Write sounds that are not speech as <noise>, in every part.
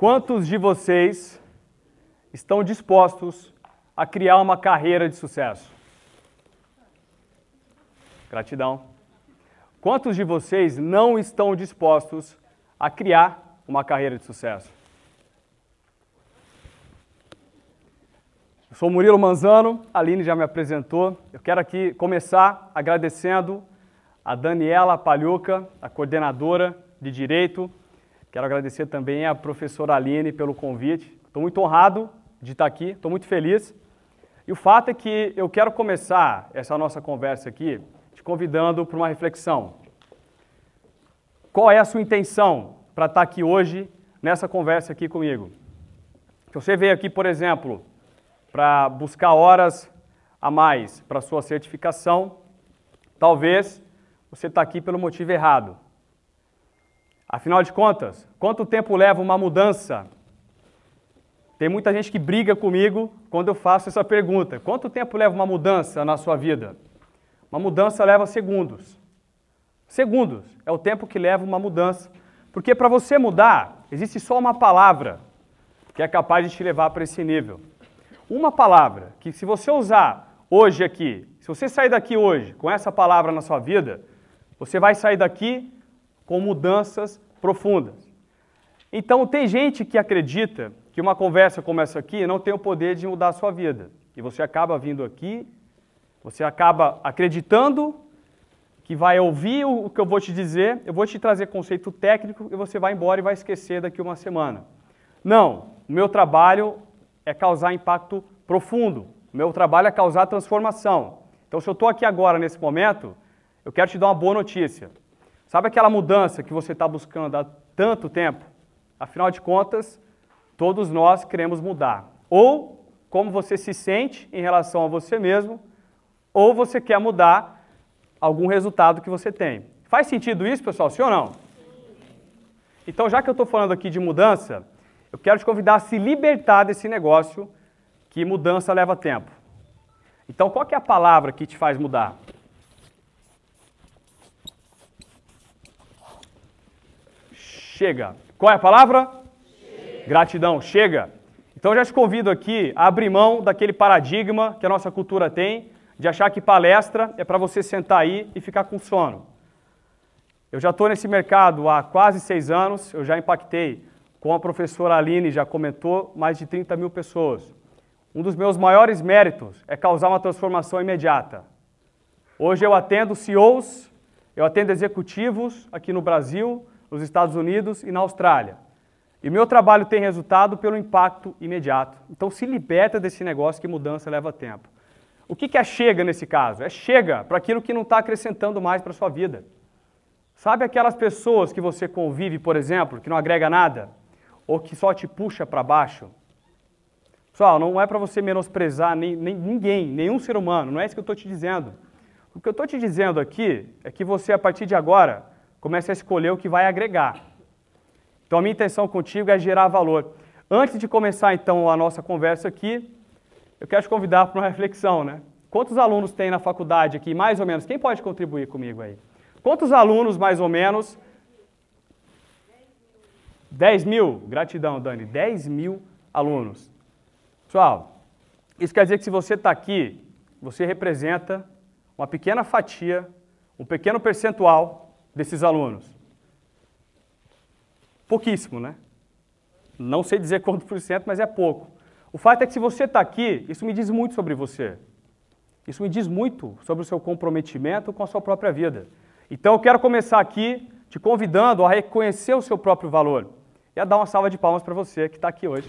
Quantos de vocês estão dispostos a criar uma carreira de sucesso? Gratidão. Quantos de vocês não estão dispostos a criar uma carreira de sucesso? Eu sou Murilo Manzano, a Aline já me apresentou. Eu quero aqui começar agradecendo a Daniela Palhuca, a coordenadora de Direito. Quero agradecer também a professora Aline pelo convite. Estou muito honrado de estar aqui, estou muito feliz. E o fato é que eu quero começar essa nossa conversa aqui te convidando para uma reflexão. Qual é a sua intenção para estar aqui hoje nessa conversa aqui comigo? Se você veio aqui, por exemplo, para buscar horas a mais para sua certificação, talvez você está aqui pelo motivo errado. Afinal de contas, quanto tempo leva uma mudança? Tem muita gente que briga comigo quando eu faço essa pergunta. Quanto tempo leva uma mudança na sua vida? Uma mudança leva segundos. Segundos é o tempo que leva uma mudança. Porque para você mudar, existe só uma palavra que é capaz de te levar para esse nível. Uma palavra que, se você usar hoje aqui, se você sair daqui hoje com essa palavra na sua vida, você vai sair daqui com mudanças profundas. Então, tem gente que acredita que uma conversa como essa aqui não tem o poder de mudar a sua vida. E você acaba vindo aqui, você acaba acreditando que vai ouvir o que eu vou te dizer, eu vou te trazer conceito técnico e você vai embora e vai esquecer daqui uma semana. Não, o meu trabalho é causar impacto profundo. O meu trabalho é causar transformação. Então, se eu estou aqui agora, nesse momento, eu quero te dar uma boa notícia. Sabe aquela mudança que você está buscando há tanto tempo? Afinal de contas, todos nós queremos mudar. Ou como você se sente em relação a você mesmo, ou você quer mudar algum resultado que você tem. Faz sentido isso, pessoal? Sim ou não? Então, já que eu estou falando aqui de mudança, eu quero te convidar a se libertar desse negócio que mudança leva tempo. Então, qual é a palavra que te faz mudar? Chega. Qual é a palavra? Chega. Gratidão. Chega. Então, já te convido aqui a abrir mão daquele paradigma que a nossa cultura tem de achar que palestra é para você sentar aí e ficar com sono. Eu já estou nesse mercado há quase seis anos, eu já impactei como a professora Aline já comentou, mais de 30 mil pessoas. Um dos meus maiores méritos é causar uma transformação imediata. Hoje eu atendo CEOs, eu atendo executivos aqui no Brasil, nos Estados Unidos e na Austrália. E meu trabalho tem resultado pelo impacto imediato. Então se liberta desse negócio que mudança leva tempo. O que é chega nesse caso? É chega para aquilo que não está acrescentando mais para a sua vida. Sabe aquelas pessoas que você convive, por exemplo, que não agrega nada? ou que só te puxa para baixo. Pessoal, não é para você menosprezar nem, nem, ninguém, nenhum ser humano, não é isso que eu estou te dizendo. O que eu estou te dizendo aqui é que você, a partir de agora, comece a escolher o que vai agregar. Então, a minha intenção contigo é gerar valor. Antes de começar, então, a nossa conversa aqui, eu quero te convidar para uma reflexão, né? Quantos alunos tem na faculdade aqui, mais ou menos? Quem pode contribuir comigo aí? Quantos alunos, mais ou menos, 10 mil, gratidão, Dani, 10 mil alunos. Pessoal, isso quer dizer que se você está aqui, você representa uma pequena fatia, um pequeno percentual desses alunos. Pouquíssimo, né? Não sei dizer quanto por cento, mas é pouco. O fato é que se você está aqui, isso me diz muito sobre você. Isso me diz muito sobre o seu comprometimento com a sua própria vida. Então eu quero começar aqui te convidando a reconhecer o seu próprio valor e a dar uma salva de palmas para você que está aqui hoje.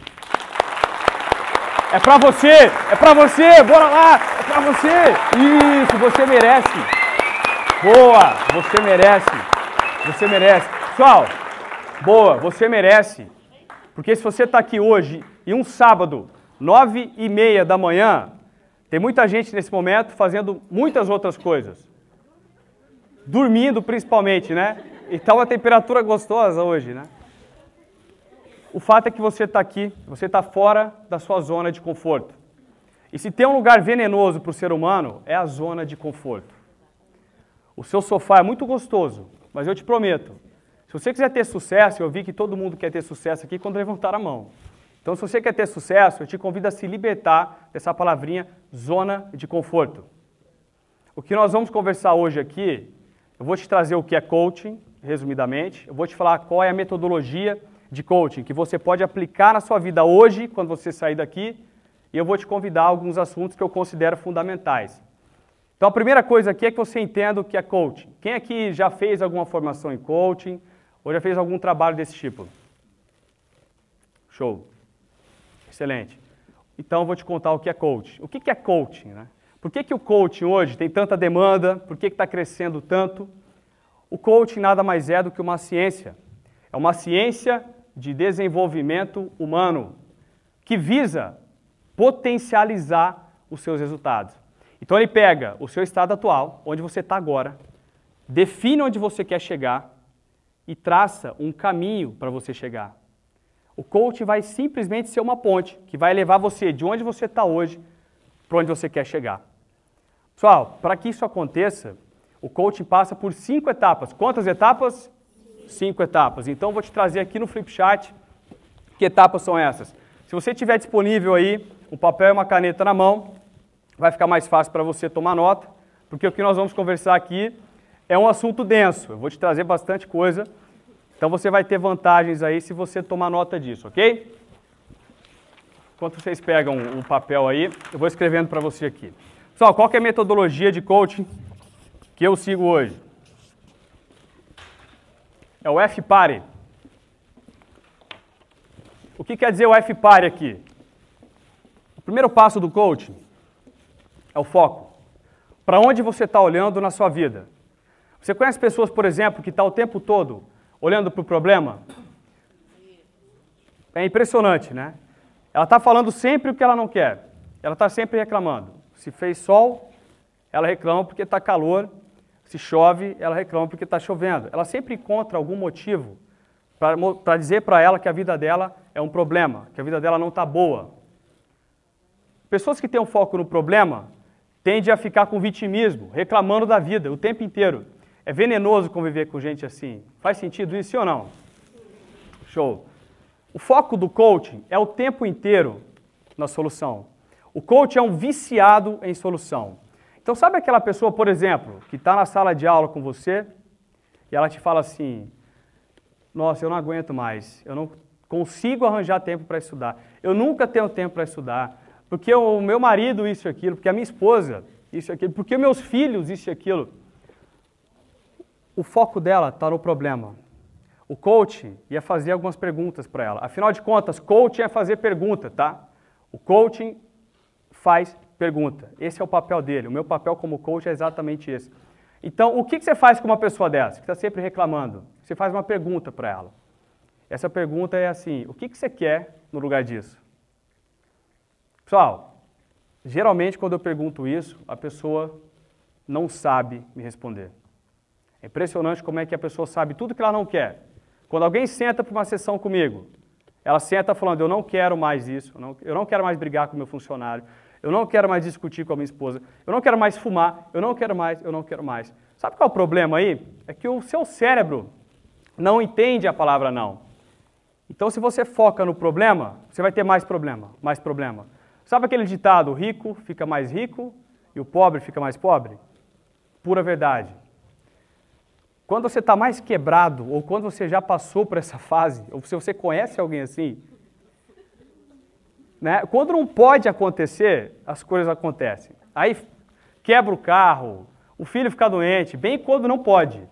É para você, é para você, bora lá, é para você. Isso, você merece. Boa, você merece. Você merece. Pessoal, boa, você merece. Porque se você está aqui hoje e um sábado, nove e meia da manhã, tem muita gente nesse momento fazendo muitas outras coisas. Dormindo principalmente, né? E tá uma temperatura gostosa hoje, né? O fato é que você está aqui, você está fora da sua zona de conforto. E se tem um lugar venenoso para o ser humano, é a zona de conforto. O seu sofá é muito gostoso, mas eu te prometo, Se você quiser ter sucesso, eu vi que todo mundo quer ter sucesso aqui quando levantar a mão. Então, se você quer ter sucesso, eu te convido a se libertar dessa palavrinha zona de conforto. O que nós vamos conversar hoje aqui, eu vou te trazer o que é coaching, resumidamente, eu vou te falar qual é a metodologia de coaching que você pode aplicar na sua vida hoje, quando você sair daqui, e eu vou te convidar a alguns assuntos que eu considero fundamentais. Então, a primeira coisa aqui é que você entenda o que é coaching. Quem aqui já fez alguma formação em coaching ou já fez algum trabalho desse tipo? Show. Excelente. Então, eu vou te contar o que é coaching. O que é coaching? Né? Por que, que o coaching hoje tem tanta demanda? Por que está crescendo tanto? O coaching nada mais é do que uma ciência. É uma ciência de desenvolvimento humano que visa potencializar os seus resultados. Então ele pega o seu estado atual, onde você está agora, define onde você quer chegar e traça um caminho para você chegar. O coach vai simplesmente ser uma ponte que vai levar você de onde você está hoje para onde você quer chegar. Pessoal, para que isso aconteça, o coaching passa por cinco etapas. Quantas etapas? Cinco etapas. Então, vou te trazer aqui no Flipchart que etapas são essas. Se você tiver disponível aí um papel e uma caneta na mão, vai ficar mais fácil para você tomar nota, porque o que nós vamos conversar aqui é um assunto denso. Eu vou te trazer bastante coisa, então você vai ter vantagens aí se você tomar nota disso, ok? Enquanto vocês pegam o papel aí, eu vou escrevendo para você aqui. Pessoal, qual é a metodologia de coaching que eu sigo hoje? É o F-Pare. O que quer dizer o F-Pare aqui? O primeiro passo do coaching é o foco. Para onde você está olhando na sua vida? Você conhece pessoas, por exemplo, que estão tá o tempo todo olhando para o problema? É impressionante, né? Ela está falando sempre o que ela não quer. Ela está sempre reclamando. Se fez sol, ela reclama porque está calor. Se chove, ela reclama porque está chovendo. Ela sempre encontra algum motivo para dizer para ela que a vida dela é um problema, que a vida dela não está boa. Pessoas que têm um foco no problema tendem a ficar com vitimismo, reclamando da vida o tempo inteiro. É venenoso conviver com gente assim. Faz sentido isso ou não? Show. O foco do coaching é o tempo inteiro na solução. O coach é um viciado em solução. Então, sabe aquela pessoa, por exemplo, que está na sala de aula com você e ela te fala assim: Nossa, eu não aguento mais, eu não consigo arranjar tempo para estudar, eu nunca tenho tempo para estudar, porque o meu marido, isso e aquilo, porque a minha esposa, isso e aquilo, porque meus filhos, isso e aquilo. O foco dela está no problema. O coach ia fazer algumas perguntas para ela. Afinal de contas, coaching é fazer pergunta, tá? O coaching faz pergunta. Esse é o papel dele. O meu papel como coach é exatamente esse. Então, o que você faz com uma pessoa dessa, que está sempre reclamando? Você faz uma pergunta para ela. Essa pergunta é assim: o que você quer no lugar disso? Pessoal, geralmente quando eu pergunto isso, a pessoa não sabe me responder. É impressionante como é que a pessoa sabe tudo que ela não quer. Quando alguém senta para uma sessão comigo, ela senta falando: Eu não quero mais isso, eu não, quero mais brigar com meu funcionário, eu não quero mais discutir com a minha esposa, eu não quero mais fumar, eu não quero mais, eu não quero mais. Sabe qual é o problema aí? É que o seu cérebro não entende a palavra não. Então, se você foca no problema, você vai ter mais problema, mais problema. Sabe aquele ditado: o rico fica mais rico e o pobre fica mais pobre? Pura verdade. Quando você está mais quebrado, ou quando você já passou por essa fase, ou se você conhece alguém assim, né? Quando não pode acontecer, as coisas acontecem. Aí quebra o carro, o filho fica doente, bem quando não pode.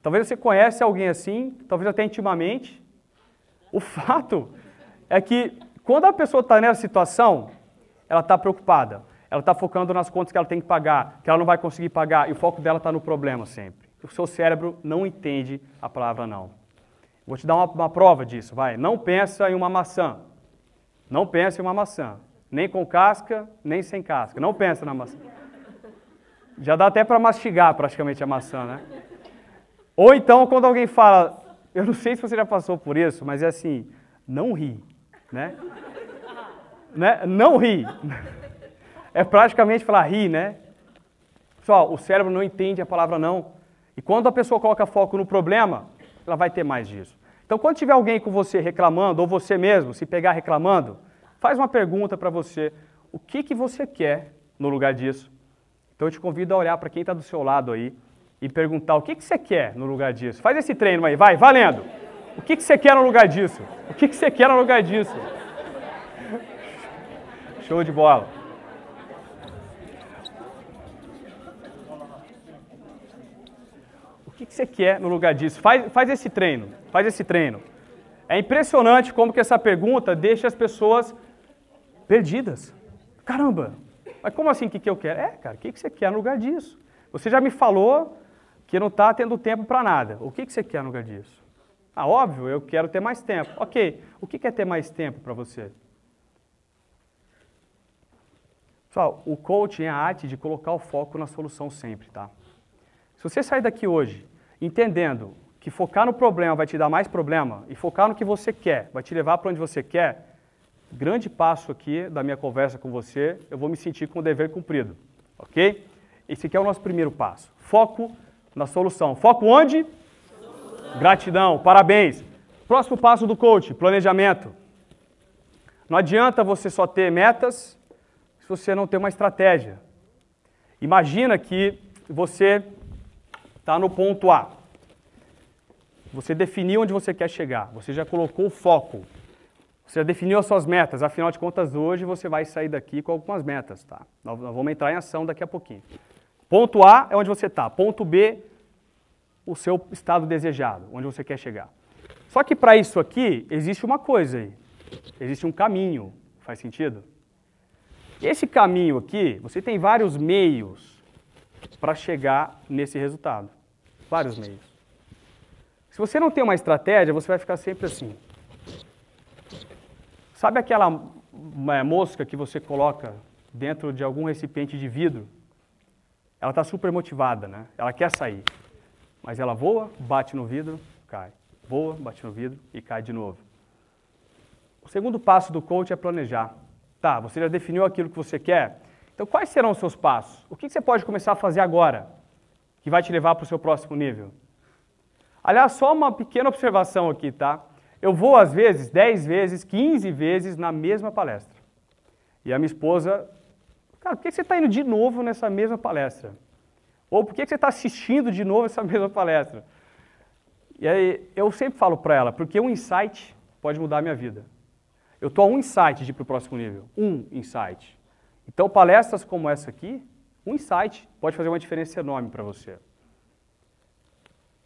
Talvez você conhece alguém assim, talvez até intimamente. O fato é que quando a pessoa está nessa situação, ela está preocupada. Ela está focando nas contas que ela tem que pagar, que ela não vai conseguir pagar, e o foco dela está no problema sempre. O seu cérebro não entende a palavra não. Vou te dar uma, uma prova disso, vai. Não pensa em uma maçã. Não pense em uma maçã. Nem com casca, nem sem casca. Não pensa na maçã. Já dá até para mastigar praticamente a maçã, né? Ou então, quando alguém fala, eu não sei se você já passou por isso, mas é assim, não ri, né? né? Não ri. É praticamente falar ri, né? Pessoal, o cérebro não entende a palavra não. E quando a pessoa coloca foco no problema, ela vai ter mais disso. Então, quando tiver alguém com você reclamando, ou você mesmo se pegar reclamando, faz uma pergunta para você: o que, que você quer no lugar disso? Então, eu te convido a olhar para quem está do seu lado aí e perguntar: o que, que você quer no lugar disso? Faz esse treino aí, vai, valendo! O que, que você quer no lugar disso? O que, que você quer no lugar disso? Show de bola. O que, que você quer no lugar disso? Faz, faz esse treino, faz esse treino. É impressionante como que essa pergunta deixa as pessoas perdidas. Caramba, mas como assim o que, que eu quero? É, cara, o que, que você quer no lugar disso? Você já me falou que não está tendo tempo para nada. O que, que você quer no lugar disso? Ah, óbvio, eu quero ter mais tempo. Ok, o que é ter mais tempo para você? Pessoal, o coaching é a arte de colocar o foco na solução sempre, tá? Se você sair daqui hoje entendendo que focar no problema vai te dar mais problema e focar no que você quer vai te levar para onde você quer, grande passo aqui da minha conversa com você, eu vou me sentir com o dever cumprido, ok? Esse aqui é o nosso primeiro passo. Foco na solução. Foco onde? Gratidão, parabéns. Próximo passo do coach, planejamento. Não adianta você só ter metas se você não tem uma estratégia. Imagina que você está no ponto A. Você definiu onde você quer chegar, você já colocou o foco, você já definiu as suas metas, afinal de contas, hoje você vai sair daqui com algumas metas, tá? Nós vamos entrar em ação daqui a pouquinho. Ponto A é onde você está, ponto B o seu estado desejado, onde você quer chegar. Só que para isso aqui, existe uma coisa aí. Existe um caminho. Faz sentido? Esse caminho aqui, você tem vários meios para chegar nesse resultado. Vários meios. Se você não tem uma estratégia, você vai ficar sempre assim. Sabe aquela é, mosca que você coloca dentro de algum recipiente de vidro? Ela está super motivada, né? Ela quer sair. Mas ela voa, bate no vidro, cai. Voa, bate no vidro e cai de novo. O segundo passo do coach é planejar. Tá, você já definiu aquilo que você quer? Então, quais serão os seus passos? O que você pode começar a fazer agora que vai te levar para o seu próximo nível? Aliás, só uma pequena observação aqui, tá? Eu vou, às vezes, 10 vezes, 15 vezes na mesma palestra. E a minha esposa, cara, por que você está indo de novo nessa mesma palestra? Ou por que você está assistindo de novo essa <laughs> mesma palestra? E aí eu sempre falo para ela, porque um insight pode mudar a minha vida. Eu estou a um insight de ir para o próximo nível. Um insight. Então palestras como essa aqui, um insight pode fazer uma diferença enorme para você.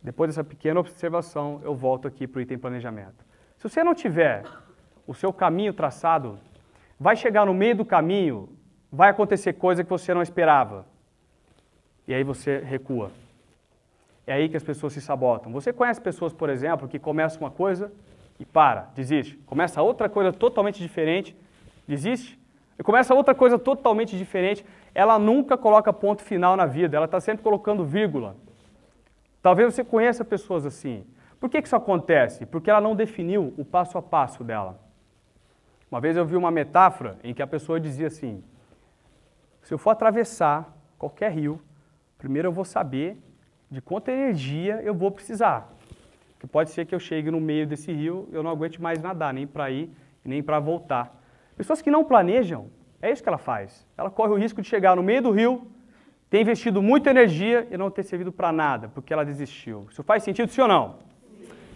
Depois dessa pequena observação, eu volto aqui para o item planejamento. Se você não tiver o seu caminho traçado, vai chegar no meio do caminho, vai acontecer coisa que você não esperava e aí você recua. É aí que as pessoas se sabotam. Você conhece pessoas, por exemplo, que começam uma coisa e para, desiste. Começa outra coisa totalmente diferente, desiste. E começa outra coisa totalmente diferente. Ela nunca coloca ponto final na vida, ela está sempre colocando vírgula. Talvez você conheça pessoas assim. Por que, que isso acontece? Porque ela não definiu o passo a passo dela. Uma vez eu vi uma metáfora em que a pessoa dizia assim: se eu for atravessar qualquer rio, primeiro eu vou saber de quanta energia eu vou precisar. Porque pode ser que eu chegue no meio desse rio, eu não aguente mais nadar, nem para ir, nem para voltar. Pessoas que não planejam, é isso que ela faz. Ela corre o risco de chegar no meio do rio, ter investido muita energia e não ter servido para nada, porque ela desistiu. Isso faz sentido, sim ou não?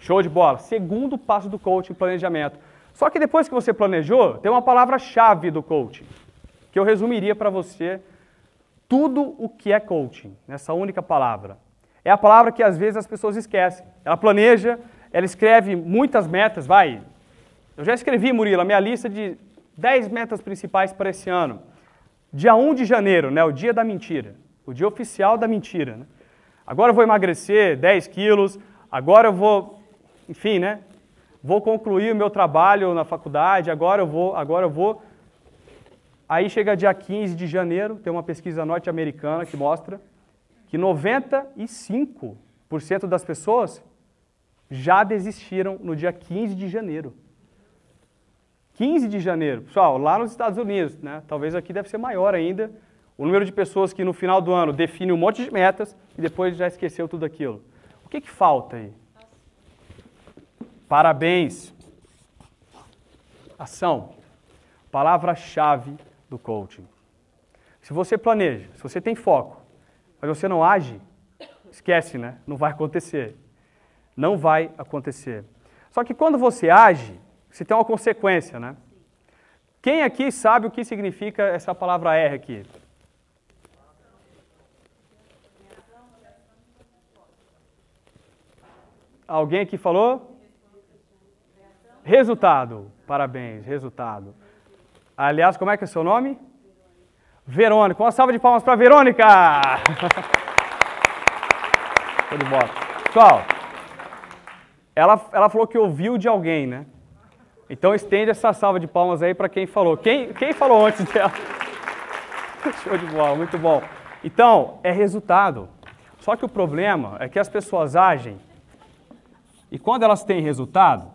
Show de bola. Segundo passo do coaching, planejamento. Só que depois que você planejou, tem uma palavra-chave do coaching, que eu resumiria para você tudo o que é coaching, nessa única palavra. É a palavra que às vezes as pessoas esquecem. Ela planeja, ela escreve muitas metas, vai. Eu já escrevi, Murilo, a minha lista de 10 metas principais para esse ano. Dia 1 de janeiro, né, o dia da mentira, o dia oficial da mentira. Né? Agora eu vou emagrecer 10 quilos, agora eu vou, enfim, né, vou concluir o meu trabalho na faculdade, agora eu vou, agora eu vou Aí chega dia 15 de janeiro, tem uma pesquisa norte-americana que mostra que 95% das pessoas já desistiram no dia 15 de janeiro. 15 de janeiro. Pessoal, lá nos Estados Unidos, né? talvez aqui deve ser maior ainda, O número de pessoas que no final do ano define um monte de metas e depois já esqueceu tudo aquilo. O que, que falta aí? Parabéns. Ação. Palavra-chave do coaching. Se você planeja, se você tem foco, mas você não age, esquece, né? Não vai acontecer. Não vai acontecer. Só que quando você age, você tem uma consequência, né? Quem aqui sabe o que significa essa palavra R aqui? Alguém aqui falou? Resultado. Parabéns, resultado. Aliás, como é que é o seu nome? Verônica. Uma salva de palmas para Verônica! <laughs> Show de bola. Pessoal, ela, ela falou que ouviu de alguém, né? Então estende essa salva de palmas aí para quem falou. Quem, quem falou antes dela? <laughs> Show de bola, muito bom. Então, é resultado. Só que o problema é que as pessoas agem e quando elas têm resultado,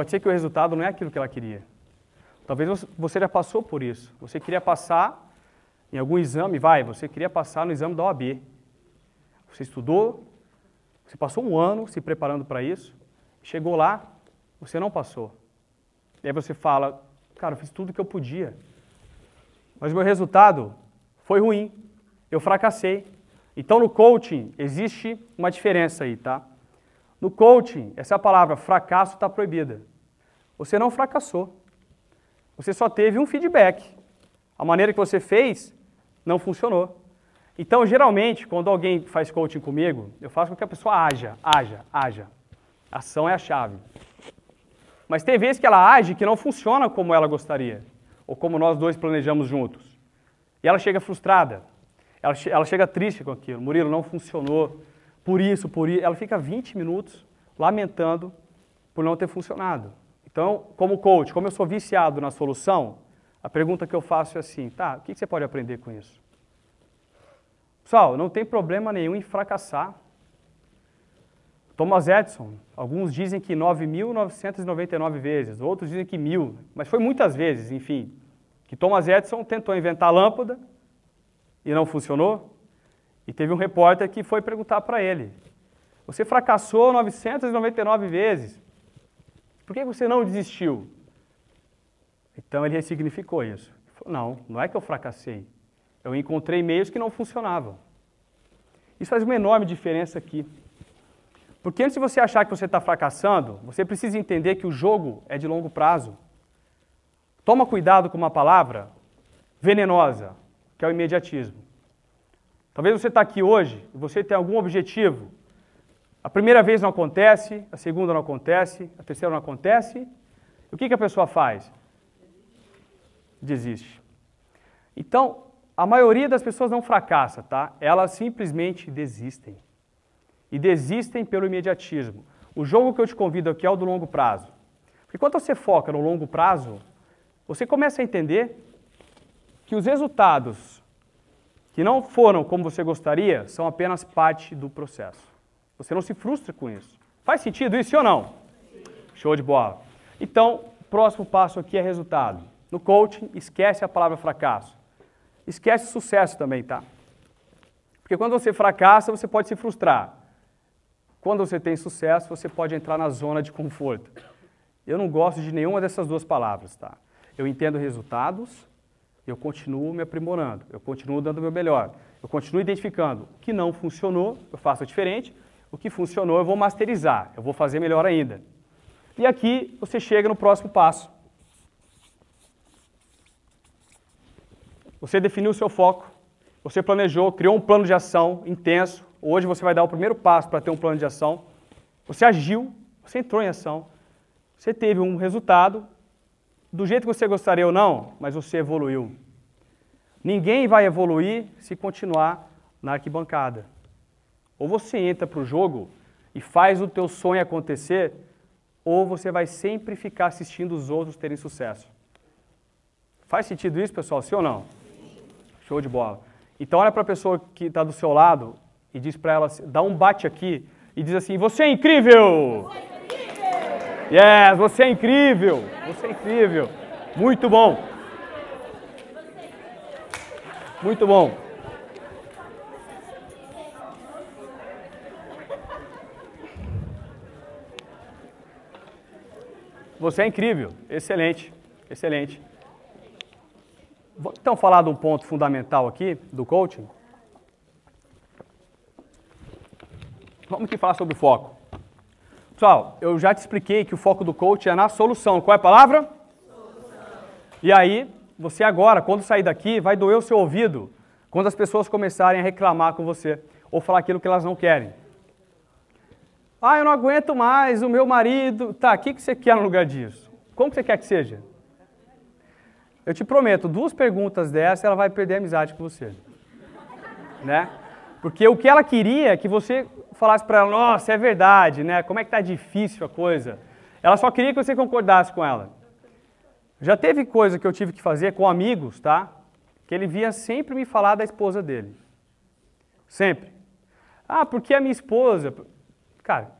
pode ser que o resultado não é aquilo que ela queria. Talvez você já passou por isso. Você queria passar em algum exame, vai, você queria passar no exame da OAB. Você estudou, você passou um ano se preparando para isso, chegou lá, você não passou. E aí você fala, cara, eu fiz tudo o que eu podia. Mas o meu resultado foi ruim. Eu fracassei. Então no coaching existe uma diferença aí, tá? No coaching, essa palavra fracasso está proibida. Você não fracassou. Você só teve um feedback. A maneira que você fez não funcionou. Então, geralmente, quando alguém faz coaching comigo, eu faço com que a pessoa haja, haja, haja. Ação é a chave. Mas tem vezes que ela age que não funciona como ela gostaria, ou como nós dois planejamos juntos. E ela chega frustrada, ela, ela chega triste com aquilo. Murilo, não funcionou, por isso, por isso. Ela fica 20 minutos lamentando por não ter funcionado. Então, como coach, como eu sou viciado na solução, a pergunta que eu faço é assim, tá, o que você pode aprender com isso? Pessoal, não tem problema nenhum em fracassar. Thomas Edison, alguns dizem que 9.999 vezes, outros dizem que mil, mas foi muitas vezes, enfim, que Thomas Edison tentou inventar a lâmpada e não funcionou. E teve um repórter que foi perguntar para ele: Você fracassou 999 vezes, por que você não desistiu? Então ele ressignificou isso. Ele falou, não, não é que eu fracassei. Eu encontrei meios que não funcionavam. Isso faz uma enorme diferença aqui. Porque antes de você achar que você está fracassando, você precisa entender que o jogo é de longo prazo. Toma cuidado com uma palavra venenosa, que é o imediatismo. Talvez você está aqui hoje e você tem algum objetivo. A primeira vez não acontece, a segunda não acontece, a terceira não acontece. O que, que a pessoa faz? Desiste. Então, a maioria das pessoas não fracassa, tá? Elas simplesmente desistem e desistem pelo imediatismo. O jogo que eu te convido aqui é o do longo prazo. Porque quando você foca no longo prazo, você começa a entender que os resultados que não foram como você gostaria são apenas parte do processo. Você não se frustra com isso. Faz sentido isso ou não? Show de bola. Então, próximo passo aqui é resultado. No coaching, esquece a palavra fracasso. Esquece sucesso também, tá? Porque quando você fracassa, você pode se frustrar. Quando você tem sucesso, você pode entrar na zona de conforto. Eu não gosto de nenhuma dessas duas palavras, tá? Eu entendo resultados, eu continuo me aprimorando, eu continuo dando o meu melhor, eu continuo identificando o que não funcionou, eu faço diferente, o que funcionou eu vou masterizar, eu vou fazer melhor ainda. E aqui você chega no próximo passo. Você definiu o seu foco, você planejou, criou um plano de ação intenso, Hoje você vai dar o primeiro passo para ter um plano de ação. Você agiu, você entrou em ação. Você teve um resultado, do jeito que você gostaria ou não, mas você evoluiu. Ninguém vai evoluir se continuar na arquibancada. Ou você entra para o jogo e faz o teu sonho acontecer, ou você vai sempre ficar assistindo os outros terem sucesso. Faz sentido isso, pessoal? Sim ou não? Show de bola. Então olha para a pessoa que está do seu lado e diz para ela, dá um bate aqui e diz assim: Você é incrível! Você é incrível! Yes, você é incrível! Você é incrível! Muito bom! Muito bom. Você é incrível, excelente, excelente. Vou então falar de um ponto fundamental aqui do coaching. Vamos aqui falar sobre o foco. Pessoal, eu já te expliquei que o foco do coach é na solução. Qual é a palavra? Solução. E aí, você agora, quando sair daqui, vai doer o seu ouvido quando as pessoas começarem a reclamar com você ou falar aquilo que elas não querem. Ah, eu não aguento mais, o meu marido. Tá, o que, você quer no lugar disso? Como você quer que seja? Eu te prometo, duas perguntas dessas, ela vai perder a amizade com você. Né? Porque o que ela queria é que você falasse para ela, nossa, é verdade, né? Como é que tá difícil a coisa? Ela só queria que você concordasse com ela. Já teve coisa que eu tive que fazer com amigos, tá? Que ele via sempre me falar da esposa dele. Sempre. Ah, porque a minha esposa. Cara,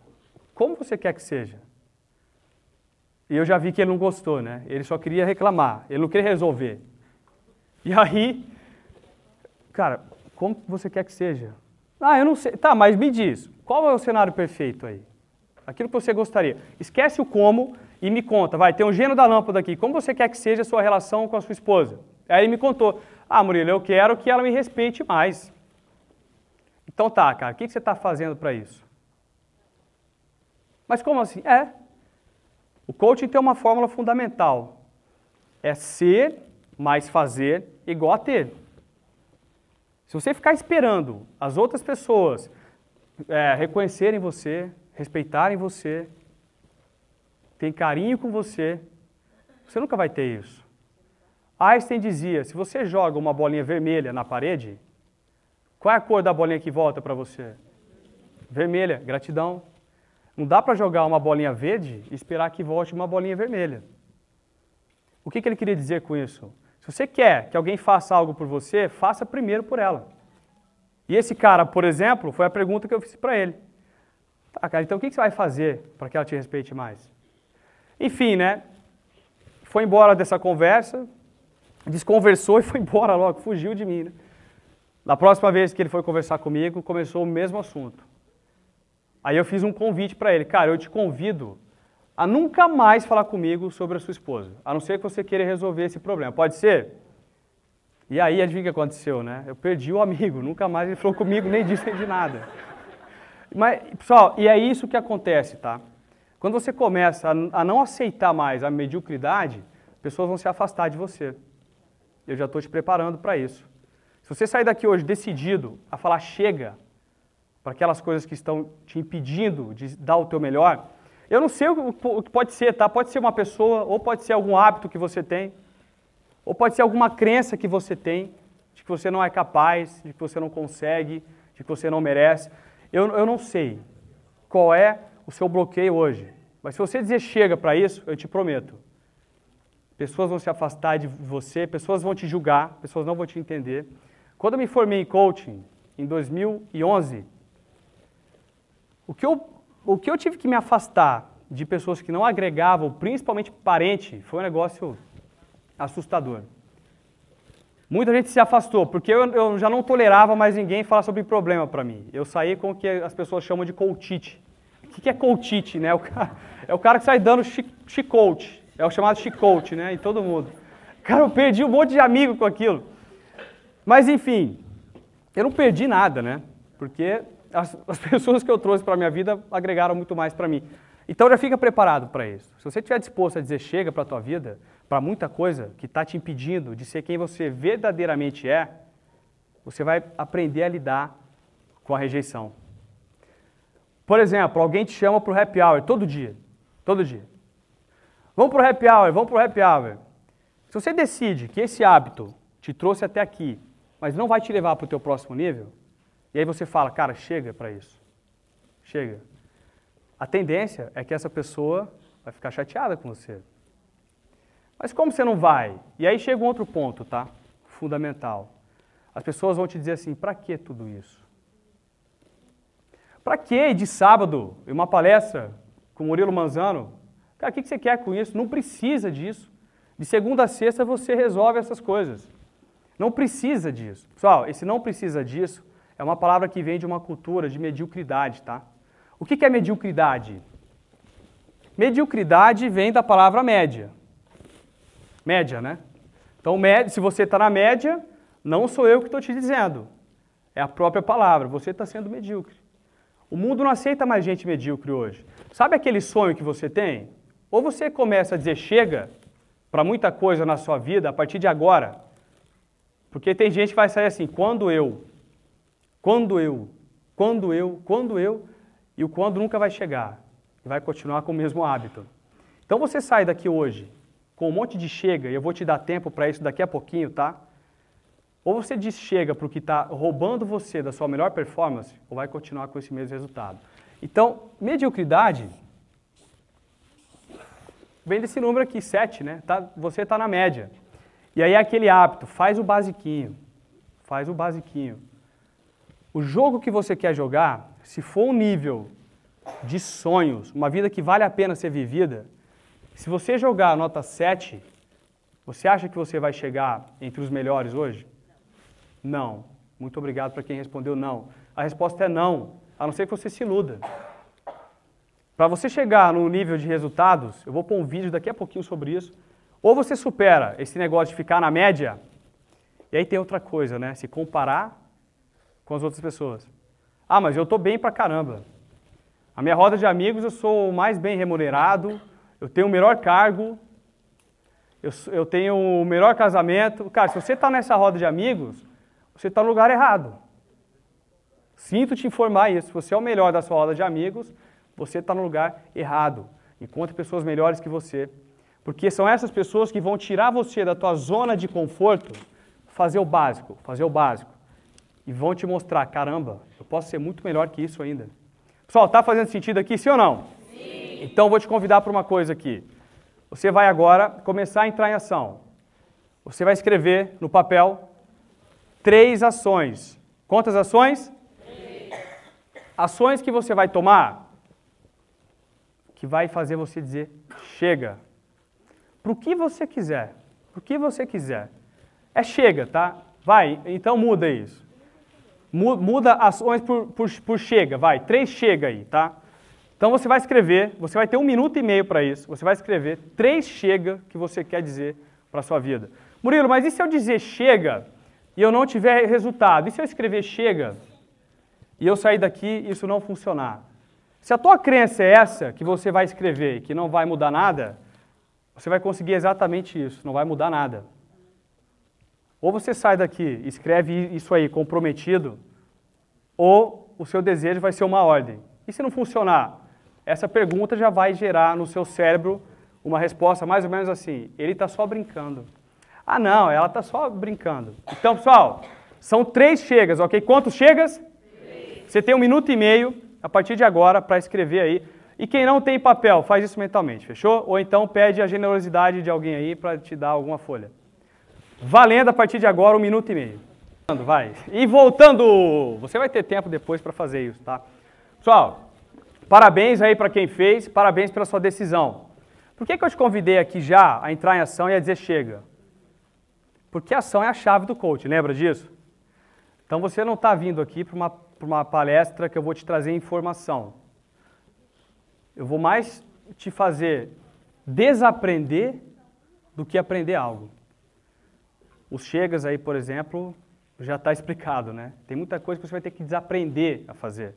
como você quer que seja? E eu já vi que ele não gostou, né? Ele só queria reclamar, ele não queria resolver. E aí, cara, como você quer que seja? Ah, eu não sei. Tá, mas me diz, qual é o cenário perfeito aí? Aquilo que você gostaria. Esquece o como e me conta. Vai, tem um gênio da lâmpada aqui. Como você quer que seja a sua relação com a sua esposa? Aí ele me contou. Ah, Murilo, eu quero que ela me respeite mais. Então tá, cara, o que você está fazendo para isso? Mas como assim? É, o coaching tem uma fórmula fundamental. É ser mais fazer igual a ter. Se você ficar esperando as outras pessoas é, reconhecerem você, respeitarem você, terem carinho com você, você nunca vai ter isso. Einstein dizia: se você joga uma bolinha vermelha na parede, qual é a cor da bolinha que volta para você? Vermelha, gratidão. Não dá para jogar uma bolinha verde e esperar que volte uma bolinha vermelha. O que, que ele queria dizer com isso? Se você quer que alguém faça algo por você, faça primeiro por ela. E esse cara, por exemplo, foi a pergunta que eu fiz para ele. Tá, cara, então o que, você vai fazer para que ela te respeite mais? Enfim, né? Foi embora dessa conversa, desconversou e <laughs> foi embora logo, fugiu de mim. Né? Na próxima vez que ele foi conversar comigo, começou o mesmo assunto. Aí eu fiz um convite para ele, cara, eu te convido a nunca mais falar comigo sobre a sua esposa, a não ser que você queira resolver esse problema. Pode ser? E aí, adivinha o que aconteceu, né? Eu perdi o amigo, <laughs> nunca mais ele falou comigo, nem disse nem de nada. Mas, pessoal, e é isso que acontece, tá? Quando você começa a, a não aceitar mais a mediocridade, pessoas vão se afastar de você. Eu já estou te preparando para isso. Se você sair daqui hoje decidido a falar chega, para aquelas coisas que estão te impedindo de dar o teu melhor. Eu não sei o que pode ser, tá? Pode ser uma pessoa, ou pode ser algum hábito que você tem, ou pode ser alguma crença que você tem, de que você não é capaz, de que você não consegue, de que você não merece. Eu, eu não sei qual é o seu bloqueio hoje, mas se você dizer chega para isso, eu te prometo. Pessoas vão se afastar de você, pessoas vão te julgar, pessoas não vão te entender. Quando eu me formei em coaching, em 2011, o que, eu, o que eu tive que me afastar de pessoas que não agregavam, principalmente parente, foi um negócio assustador. Muita gente se afastou, porque eu, eu já não tolerava mais ninguém falar sobre problema para mim. Eu saí com o que as pessoas chamam de coachite. O que é coachite? Né? O cara, é o cara que sai dando chicote. É o chamado chicote, né? Em todo mundo. Cara, eu perdi um monte de amigo com aquilo. Mas enfim, eu não perdi nada, né? Porque as, as pessoas que eu trouxe para a minha vida agregaram muito mais para mim. Então já fica preparado para isso. Se você estiver disposto a dizer chega para a tua vida, para muita coisa que está te impedindo de ser quem você verdadeiramente é, você vai aprender a lidar com a rejeição. Por exemplo, alguém te chama para o happy hour todo dia. Todo dia. Vamos para o happy hour, vamos para o happy hour. Se você decide que esse hábito te trouxe até aqui, mas não vai te levar para o teu próximo nível, e aí você fala, cara, chega para isso. Chega. A tendência é que essa pessoa vai ficar chateada com você. Mas como você não vai? E aí chega um outro ponto, tá? Fundamental. As pessoas vão te dizer assim: para que tudo isso? Para que de sábado, em uma palestra com Murilo Manzano? Cara, o que você quer com isso? Não precisa disso. De segunda a sexta você resolve essas coisas. Não precisa disso. Pessoal, esse não precisa disso é uma palavra que vem de uma cultura de mediocridade, tá? O que é mediocridade? Mediocridade vem da palavra média. Média, né? Então, se você está na média, não sou eu que estou te dizendo. É a própria palavra. Você está sendo medíocre. O mundo não aceita mais gente medíocre hoje. Sabe aquele sonho que você tem? Ou você começa a dizer chega para muita coisa na sua vida a partir de agora. Porque tem gente que vai sair assim, quando eu, quando eu, quando eu, quando eu, e o quando nunca vai chegar. E vai continuar com o mesmo hábito. Então você sai daqui hoje com um monte de chega, e eu vou te dar tempo para isso daqui a pouquinho, tá? Ou você diz chega para o que está roubando você da sua melhor performance, ou vai continuar com esse mesmo resultado. Então, mediocridade vem desse número aqui, 7, né? Tá, você está na média. E aí é aquele hábito, faz o basiquinho, faz o basiquinho. O jogo que você quer jogar, se for um nível de sonhos, uma vida que vale a pena ser vivida, se você jogar nota 7, você acha que você vai chegar entre os melhores hoje? Não. Muito obrigado para quem respondeu não. A resposta é não, a não ser que você se iluda. Para você chegar no nível de resultados, eu vou pôr um vídeo daqui a pouquinho sobre isso, ou você supera esse negócio de ficar na média, e aí tem outra coisa, né? Se comparar com as outras pessoas. Ah, mas eu estou bem pra caramba. A minha roda de amigos eu sou o mais bem remunerado, eu tenho o melhor cargo, eu, eu tenho o melhor casamento. Cara, se você está nessa roda de amigos, você está no lugar errado. Sinto te informar isso. Se você é o melhor da sua roda de amigos, você está no lugar errado. Encontre pessoas melhores que você. Porque são essas pessoas que vão tirar você da tua zona de conforto, fazer o básico, fazer o básico. E vão te mostrar, caramba, eu posso ser muito melhor que isso ainda. Pessoal, está fazendo sentido aqui, sim ou não? Então vou te convidar para uma coisa aqui. Você vai agora começar a entrar em ação. Você vai escrever no papel três ações. Quantas ações? Três. Ações que você vai tomar que vai fazer você dizer chega. Para o que você quiser. Para o que você quiser. É chega, tá? Vai, então muda isso. Muda ações por, por, por chega, vai. Três chega aí, tá? Então você vai escrever, você vai ter um minuto e meio para isso, você vai escrever três chega que você quer dizer para a sua vida. Murilo, mas e se eu dizer chega e eu não tiver resultado? E se eu escrever chega e eu sair daqui e isso não funcionar? Se a tua crença é essa, que você vai escrever e que não vai mudar nada, você vai conseguir exatamente isso, não vai mudar nada. Ou você sai daqui e escreve isso aí comprometido, ou o seu desejo vai ser uma ordem. E se não funcionar? essa pergunta já vai gerar no seu cérebro uma resposta mais ou menos assim: ele está só brincando. Ah, não, ela está só brincando. Então, pessoal, são três chegas, ok? Quantos chegas? Três. Você tem um minuto e meio a partir de agora para escrever aí. E quem não tem papel, faz isso mentalmente, fechou? Ou então pede a generosidade de alguém aí para te dar alguma folha. Valendo a partir de agora um minuto e meio. Vai. E voltando, você vai ter tempo depois para fazer isso, tá? Pessoal, Parabéns aí para quem fez, parabéns pela sua decisão. Por que, que eu te convidei aqui já a entrar em ação e a dizer chega? Porque a ação é a chave do coach, lembra disso? Então você não está vindo aqui para uma, uma palestra que eu vou te trazer informação. Eu vou mais te fazer desaprender do que aprender algo. Os chegas aí, por exemplo, já está explicado, né? Tem muita coisa que você vai ter que desaprender a fazer.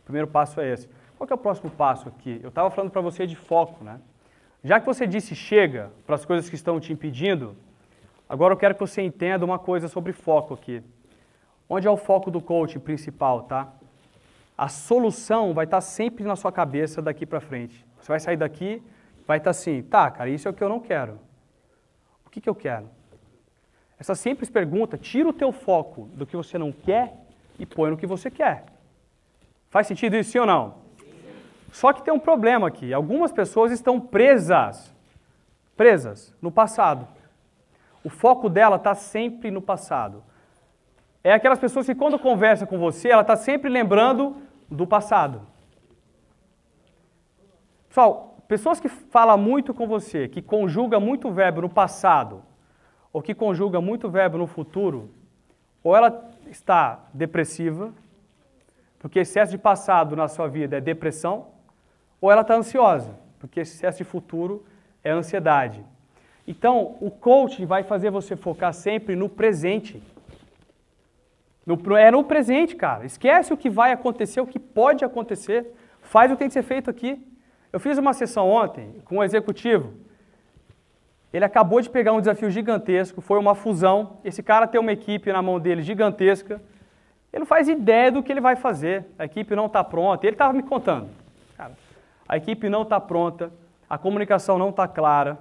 O primeiro passo é esse. Qual é o próximo passo aqui? Eu estava falando para você de foco, né? Já que você disse chega para as coisas que estão te impedindo, agora eu quero que você entenda uma coisa sobre foco aqui. Onde é o foco do coaching principal, tá? A solução vai estar tá sempre na sua cabeça daqui para frente. Você vai sair daqui, vai estar tá assim, tá, cara, isso é o que eu não quero. O que, que eu quero? Essa simples pergunta tira o teu foco do que você não quer e põe no que você quer. Faz sentido isso sim ou não? Só que tem um problema aqui. Algumas pessoas estão presas, presas no passado. O foco dela está sempre no passado. É aquelas pessoas que quando conversa com você, ela está sempre lembrando do passado. Pessoal, pessoas que falam muito com você, que conjuga muito o verbo no passado, ou que conjuga muito verbo no futuro, ou ela está depressiva, porque excesso de passado na sua vida é depressão, ou ela está ansiosa, porque excesso de futuro é ansiedade. Então, o coaching vai fazer você focar sempre no presente. No, é no presente, cara. Esquece o que vai acontecer, o que pode acontecer. Faz o que tem que ser feito aqui. Eu fiz uma sessão ontem com um executivo. Ele acabou de pegar um desafio gigantesco, foi uma fusão. Esse cara tem uma equipe na mão dele gigantesca. Ele não faz ideia do que ele vai fazer. A equipe não está pronta. Ele estava me contando. Cara, a equipe não está pronta, a comunicação não está clara.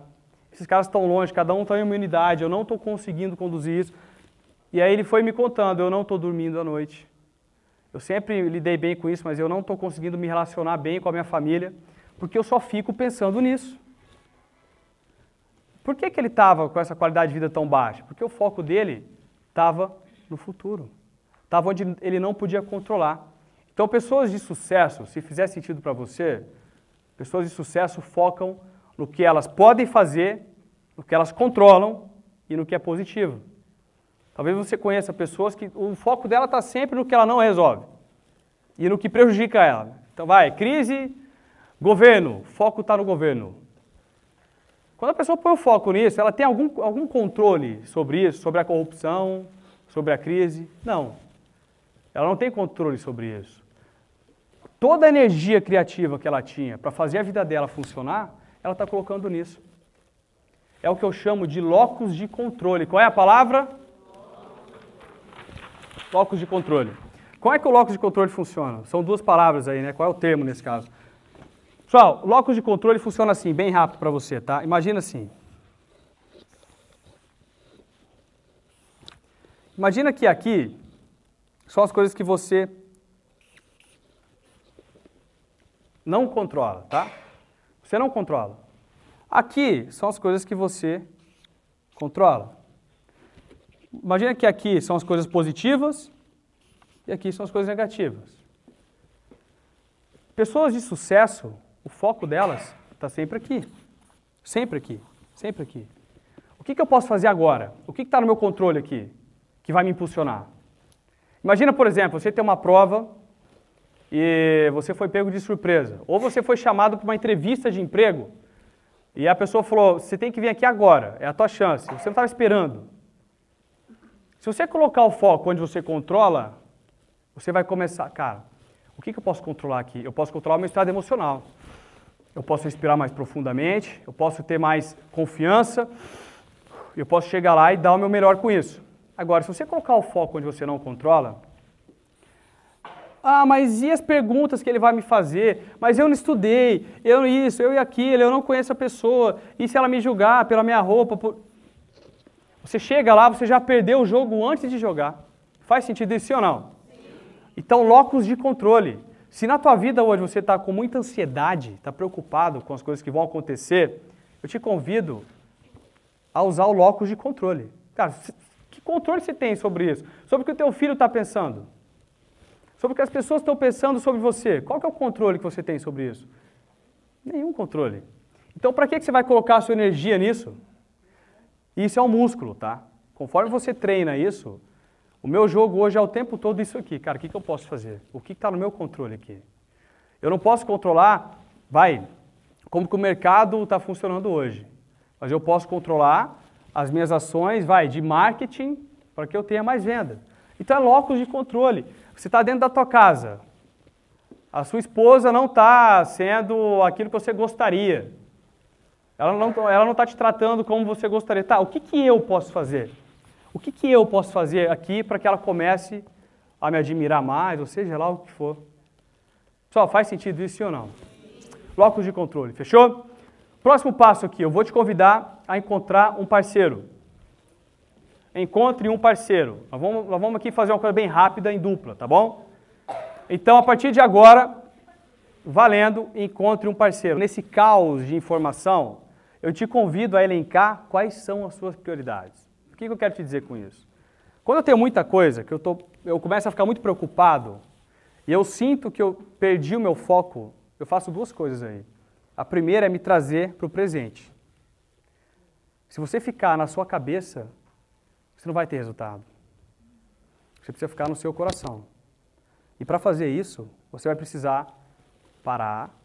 Esses caras estão longe, cada um está em uma unidade, eu não estou conseguindo conduzir isso. E aí ele foi me contando, eu não estou dormindo à noite. Eu sempre lidei bem com isso, mas eu não estou conseguindo me relacionar bem com a minha família, porque eu só fico pensando nisso. Por que, que ele estava com essa qualidade de vida tão baixa? Porque o foco dele estava no futuro. Estava onde ele não podia controlar. Então, pessoas de sucesso, se fizer sentido para você, pessoas de sucesso focam no que elas podem fazer, no que elas controlam e no que é positivo. Talvez você conheça pessoas que o foco dela está sempre no que ela não resolve e no que prejudica ela. Então vai, crise, governo, foco está no governo. Quando a pessoa põe o foco nisso, ela tem algum, algum controle sobre isso, sobre a corrupção, sobre a crise? Não. Ela não tem controle sobre isso. Toda a energia criativa que ela tinha para fazer a vida dela funcionar, ela está colocando nisso. É o que eu chamo de locus de controle. Qual é a palavra? Locus de controle. Como é que o locus de controle funciona? São duas palavras aí, né? Qual é o termo nesse caso? Pessoal, locus de controle funciona assim, bem rápido para você, tá? Imagina assim. Imagina que aqui são as coisas que você não controla, tá? Você não controla. Aqui são as coisas que você controla. Imagina que aqui são as coisas positivas e aqui são as coisas negativas. Pessoas de sucesso, o foco delas está sempre aqui. Sempre aqui. Sempre aqui. O que, que eu posso fazer agora? O que está no meu controle aqui que vai me impulsionar? Imagina, por exemplo, você tem uma prova e você foi pego de surpresa. Ou você foi chamado para uma entrevista de emprego e a pessoa falou: você tem que vir aqui agora, é a tua chance. Você não estava esperando. Se você colocar o foco onde você controla, você vai começar, cara, o que, que eu posso controlar aqui? Eu posso controlar o meu estado emocional. Eu posso respirar mais profundamente, eu posso ter mais confiança, eu posso chegar lá e dar o meu melhor com isso. Agora, se você colocar o foco onde você não controla, ah, mas e as perguntas que ele vai me fazer? Mas eu não estudei, eu isso, eu e aquilo, eu não conheço a pessoa. E se ela me julgar pela minha roupa? Por... Você chega lá, você já perdeu o jogo antes de jogar. Faz sentido isso ou não? Então, locus de controle. Se na tua vida hoje você está com muita ansiedade, está preocupado com as coisas que vão acontecer, eu te convido a usar o locus de controle. Cara, que controle você tem sobre isso? Sobre o que o teu filho está pensando? Sobre o que as pessoas estão pensando sobre você. Qual que é o controle que você tem sobre isso? Nenhum controle. Então, para que você vai colocar a sua energia nisso? Isso é um músculo, tá? Conforme você treina isso, o meu jogo hoje é o tempo todo isso aqui. Cara, o que, que eu posso fazer? O que está no meu controle aqui? Eu não posso controlar, vai, como que o mercado está funcionando hoje. Mas eu posso controlar as minhas ações, vai, de marketing, para que eu tenha mais venda. Então é locus de controle. Você está dentro da tua casa. A sua esposa não está sendo aquilo que você gostaria. Ela não está te tratando como você gostaria. Tá, o que, que eu posso fazer? O que, que eu posso fazer aqui para que ela comece a me admirar mais, ou seja lá o que for. Pessoal, faz sentido isso ou não? Locus de controle, fechou? Próximo passo aqui, eu vou te convidar a encontrar um parceiro encontre um parceiro. Nós vamos, nós vamos aqui fazer uma coisa bem rápida em dupla, tá bom? Então, a partir de agora, valendo, encontre um parceiro. Nesse caos de informação, eu te convido a elencar quais são as suas prioridades. O que eu quero te dizer com isso? Quando eu tenho muita coisa, que eu, tô, eu começo a ficar muito preocupado, e eu sinto que eu perdi o meu foco, eu faço duas coisas aí. A primeira é me trazer para o presente. Se você ficar na sua cabeça, você não vai ter resultado. Você precisa ficar no seu coração. E para fazer isso, você vai precisar parar.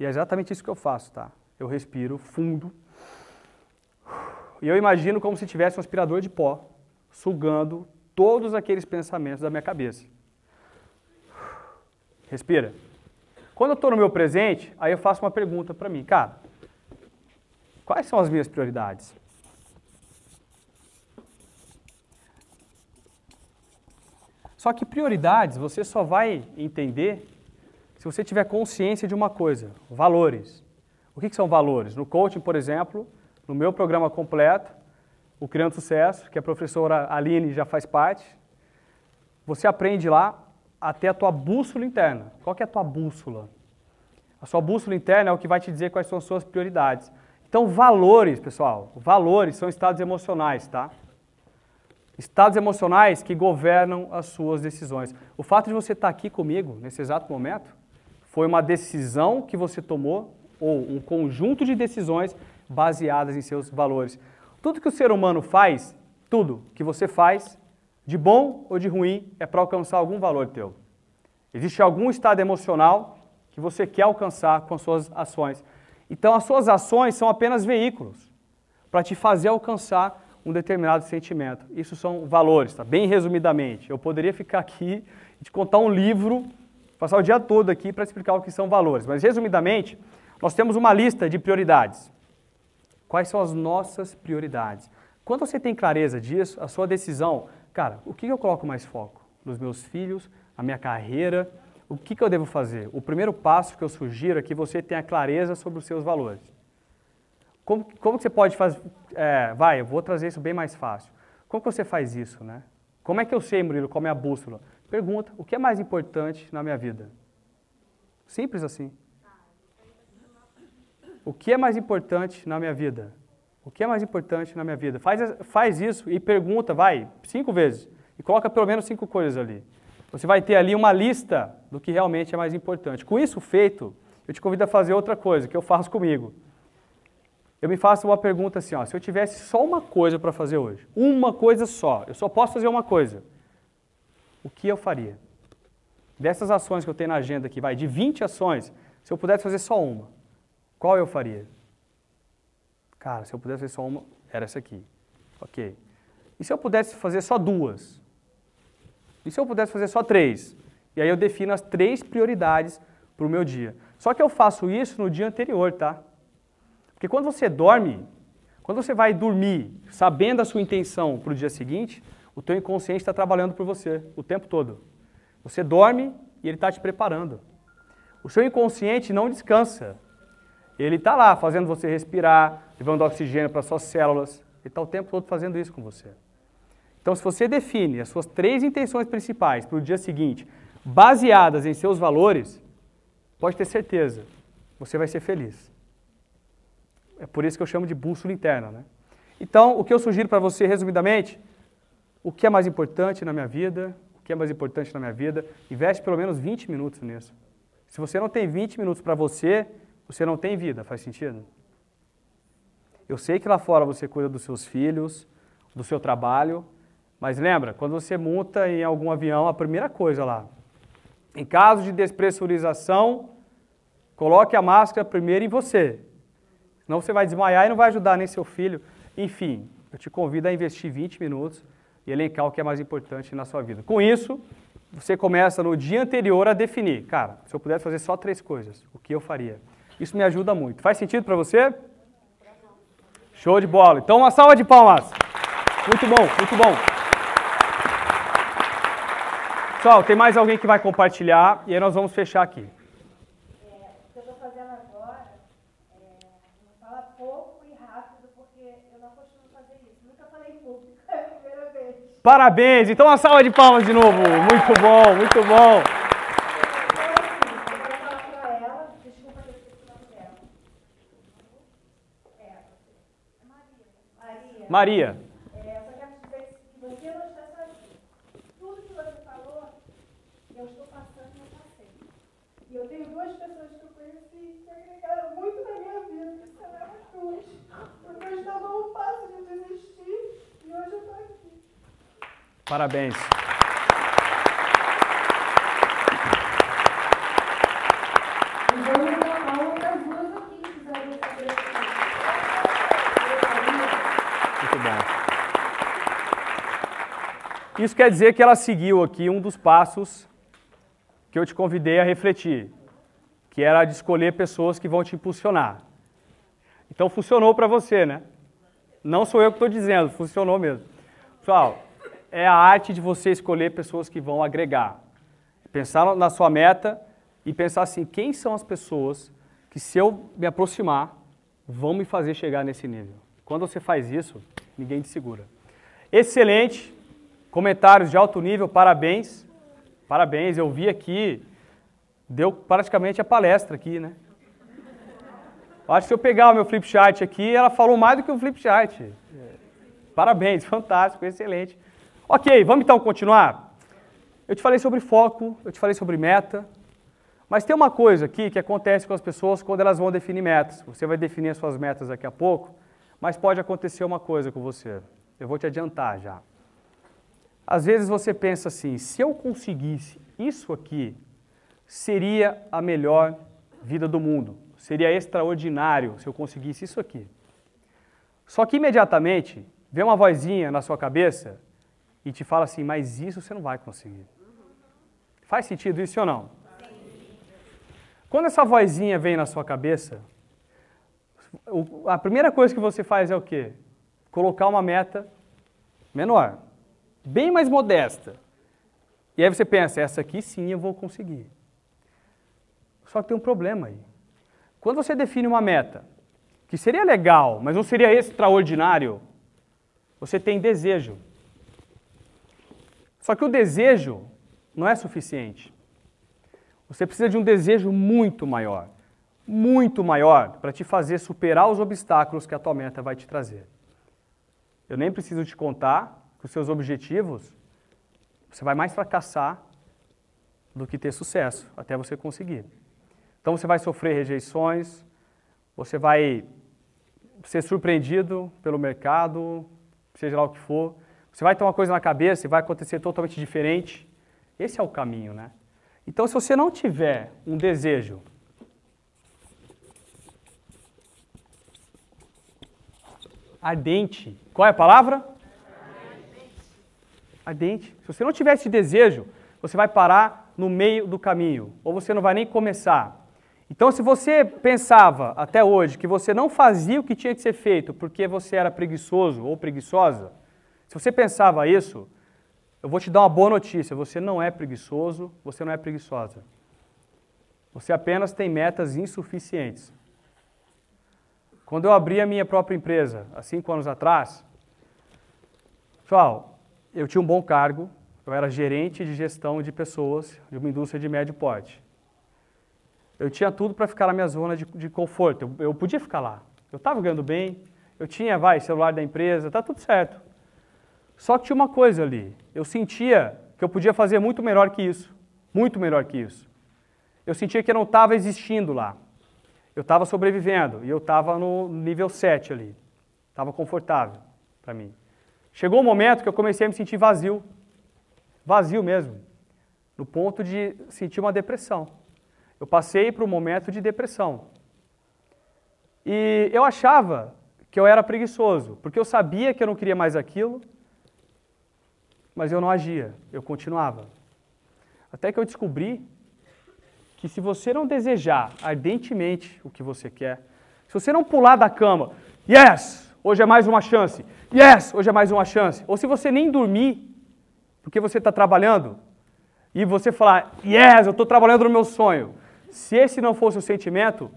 E é exatamente isso que eu faço, tá? Eu respiro fundo. E eu imagino como se tivesse um aspirador de pó sugando todos aqueles pensamentos da minha cabeça. Respira. Quando eu estou no meu presente, aí eu faço uma pergunta para mim, cara, quais são as minhas prioridades? Só que prioridades você só vai entender se você tiver consciência de uma coisa, valores. O que, que são valores? No coaching, por exemplo, no meu programa completo, o Criando Sucesso, que a professora Aline já faz parte, você aprende lá a ter a tua bússola interna. Qual que é a tua bússola? A sua bússola interna é o que vai te dizer quais são as suas prioridades. Então, valores, pessoal, valores são estados emocionais, tá? estados emocionais que governam as suas decisões. O fato de você estar aqui comigo nesse exato momento foi uma decisão que você tomou ou um conjunto de decisões baseadas em seus valores. Tudo que o ser humano faz, tudo que você faz, de bom ou de ruim, é para alcançar algum valor teu. Existe algum estado emocional que você quer alcançar com as suas ações. Então, as suas ações são apenas veículos para te fazer alcançar um determinado sentimento. Isso são valores, tá? Bem resumidamente. Eu poderia ficar aqui e te contar um livro, passar o dia todo aqui para explicar o que são valores. Mas, resumidamente, nós temos uma lista de prioridades. Quais são as nossas prioridades? Quando você tem clareza disso, a sua decisão, cara, o que eu coloco mais foco? Nos meus filhos, a minha carreira, o que eu devo fazer? O primeiro passo que eu sugiro é que você tenha clareza sobre os seus valores. Como, como você pode fazer? É, vai, eu vou trazer isso bem mais fácil. Como que você faz isso, né? Como é que eu sei, Murilo, qual é a bússola? Pergunta, o que é mais importante na minha vida? Simples assim. O que é mais importante na minha vida? O que é mais importante na minha vida? Faz, faz isso e pergunta, vai, cinco vezes. E coloca pelo menos cinco coisas ali. Você vai ter ali uma lista do que realmente é mais importante. Com isso feito, eu te convido a fazer outra coisa, que eu faço comigo eu me faço uma pergunta assim, ó, se eu tivesse só uma coisa para fazer hoje, uma coisa só, eu só posso fazer uma coisa, o que eu faria? Dessas ações que eu tenho na agenda aqui, vai, de 20 ações, se eu pudesse fazer só uma, qual eu faria? Cara, se eu pudesse fazer só uma, era essa aqui. Ok. E se eu pudesse fazer só duas? E se eu pudesse fazer só três? E aí eu defino as três prioridades para o meu dia. Só que eu faço isso no dia anterior, tá? Porque quando você dorme, quando você vai dormir sabendo a sua intenção para o dia seguinte, o teu inconsciente está trabalhando por você o tempo todo. Você dorme e ele está te preparando. O seu inconsciente não descansa. Ele está lá fazendo você respirar, levando oxigênio para suas células. Ele está o tempo todo fazendo isso com você. Então, se você define as suas três intenções principais para o dia seguinte, baseadas em seus valores, pode ter certeza, você vai ser feliz. É por isso que eu chamo de bússola interna. Né? Então, o que eu sugiro para você, resumidamente, o que é mais importante na minha vida, o que é mais importante na minha vida, investe pelo menos 20 minutos nisso. Se você não tem 20 minutos para você, você não tem vida, faz sentido? Eu sei que lá fora você cuida dos seus filhos, do seu trabalho, mas lembra, quando você monta em algum avião, a primeira coisa lá, em caso de despressurização, coloque a máscara primeiro em você, Senão você vai desmaiar e não vai ajudar nem seu filho. Enfim, eu te convido a investir 20 minutos e elencar o que é mais importante na sua vida. Com isso, você começa no dia anterior a definir, cara, se eu pudesse fazer só três coisas, o que eu faria? Isso me ajuda muito. Faz sentido para você? Show de bola. Então, uma salva de palmas. Muito bom, muito bom. Pessoal, tem mais alguém que vai compartilhar e aí nós vamos fechar aqui. Parabéns! Então uma salva de palmas de novo. Muito bom, muito bom. Maria. É, eu só quero dizer que você não está sozinho. Tudo que você falou, eu estou passando e eu passei. E eu tenho duas pessoas que eu conheci que agregaram muito na minha vida, que são elas duas. Porque eu estava um passo de desistir e hoje eu estou aqui. Parabéns. E vamos dar outras duas aqui, se quiserem saber. Muito bom. Isso quer dizer que ela seguiu aqui um dos passos que eu te convidei a refletir, que era de escolher pessoas que vão te impulsionar. Então funcionou para você, né? Não sou eu que estou dizendo, funcionou mesmo. Pessoal, é a arte de você escolher pessoas que vão agregar. Pensar na sua meta e pensar assim, quem são as pessoas que se eu me aproximar, vão me fazer chegar nesse nível. Quando você faz isso, ninguém te segura. Excelente, comentários de alto nível, parabéns. Parabéns, eu vi aqui, deu praticamente a palestra aqui, né? Acho que se eu pegar o meu flip chart aqui, ela falou mais do que o flip chart. Parabéns, <laughs> fantástico, excelente. Ok, vamos então continuar? Eu te falei sobre foco, eu te falei sobre meta, mas tem uma coisa aqui que acontece com as pessoas quando elas vão definir metas. Você vai definir as suas metas daqui a pouco, mas pode acontecer uma coisa com você. Eu vou te adiantar já. Às vezes você pensa assim: se eu conseguisse isso aqui, seria a melhor vida do mundo. Seria extraordinário se eu conseguisse isso aqui. Só que imediatamente vem uma vozinha na sua cabeça e te fala assim: mas isso você não vai conseguir. Faz sentido isso ou não? Quando essa vozinha vem na sua cabeça, a primeira coisa que você faz é o quê? Colocar uma meta menor, bem mais modesta. E aí você pensa, essa aqui sim eu vou conseguir. Só que tem um problema aí. Quando você define uma meta, que seria legal, mas não seria extraordinário, você tem desejo. Só que o desejo não é suficiente. Você precisa de um desejo muito maior, muito maior, para te fazer superar os obstáculos que a tua meta vai te trazer. Eu nem preciso te contar os seus objetivos, você vai mais fracassar do que ter sucesso, até você conseguir. Então você vai sofrer rejeições, você vai ser surpreendido pelo mercado, seja lá o que for. Você vai ter uma coisa na cabeça e vai acontecer totalmente diferente. Esse é o caminho, né? Então, se você não tiver um desejo ardente, qual é a palavra? Ardente. Se você não tiver esse desejo, você vai parar no meio do caminho, ou você não vai nem começar. Então, se você pensava até hoje que você não fazia o que tinha que ser feito porque você era preguiçoso ou preguiçosa, se você pensava isso, eu vou te dar uma boa notícia: você não é preguiçoso, você não é preguiçosa. Você apenas tem metas insuficientes. Quando eu abri a minha própria empresa, há cinco anos atrás, pessoal, eu tinha um bom cargo, eu era gerente de gestão de pessoas de uma indústria de médio porte. Eu tinha tudo para ficar na minha zona de, de conforto. Eu, eu, podia ficar lá. Eu estava ganhando bem, eu tinha, vai, celular da empresa, tá tudo certo. Só que tinha uma coisa ali. Eu sentia que eu podia fazer muito melhor que isso. Muito melhor que isso. Eu sentia que eu não estava existindo lá. Eu estava sobrevivendo e eu estava no nível 7 ali. Estava confortável para mim. Chegou um momento que eu comecei a me sentir vazio. Vazio mesmo. No ponto de sentir uma depressão eu passei por um momento de depressão. E eu achava que eu era preguiçoso, porque eu sabia que eu não queria mais aquilo, mas eu não agia, eu continuava. Até que eu descobri que se você não desejar ardentemente o que você quer, se você não pular da cama, yes, hoje é mais uma chance, yes, hoje é mais uma chance, ou se você nem dormir, porque você está trabalhando, e você falar, yes, eu estou trabalhando no meu sonho, se esse não fosse o sentimento,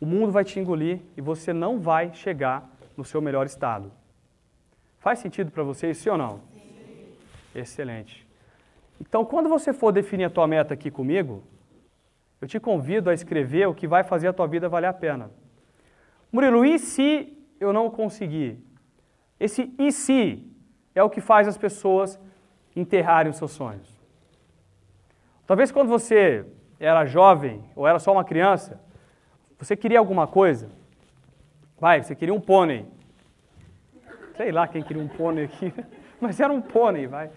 o mundo vai te engolir e você não vai chegar no seu melhor estado. Faz sentido para vocês, sim ou não? Sim. Excelente. Então, quando você for definir a tua meta aqui comigo, eu te convido a escrever o que vai fazer a tua vida valer a pena. Murilo, e se eu não conseguir? Esse e se é o que faz as pessoas enterrarem os seus sonhos. Talvez quando você era jovem ou era só uma criança, você queria alguma coisa? Vai, você queria um pônei. Sei lá quem queria um pônei aqui, <laughs> mas era um pônei, vai.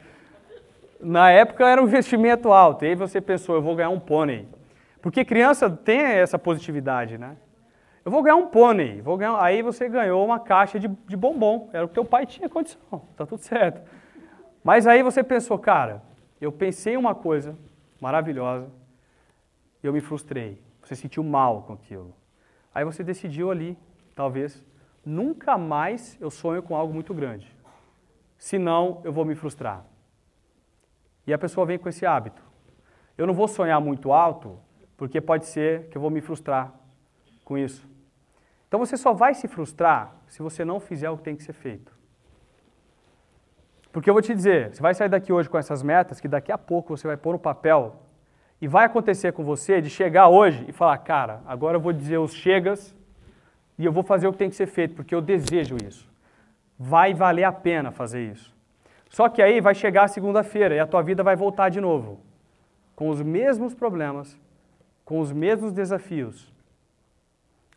Na época era um investimento alto, e aí você pensou, eu vou ganhar um pônei. Porque criança tem essa positividade, né? Eu vou ganhar um pônei, vou ganhar... aí você ganhou uma caixa de, de bombom, era o que teu pai tinha condição, tá tudo certo. Mas aí você pensou, cara, eu pensei uma coisa maravilhosa e eu me frustrei. Você sentiu mal com aquilo. Aí você decidiu ali, talvez, nunca mais eu sonho com algo muito grande. Senão eu vou me frustrar. E a pessoa vem com esse hábito. Eu não vou sonhar muito alto, porque pode ser que eu vou me frustrar com isso. Então você só vai se frustrar se você não fizer o que tem que ser feito. Porque eu vou te dizer, você vai sair daqui hoje com essas metas que daqui a pouco você vai pôr no papel e vai acontecer com você de chegar hoje e falar, cara, agora eu vou dizer os chegas e eu vou fazer o que tem que ser feito, porque eu desejo isso. Vai valer a pena fazer isso. Só que aí vai chegar a segunda-feira e a tua vida vai voltar de novo, com os mesmos problemas, com os mesmos desafios,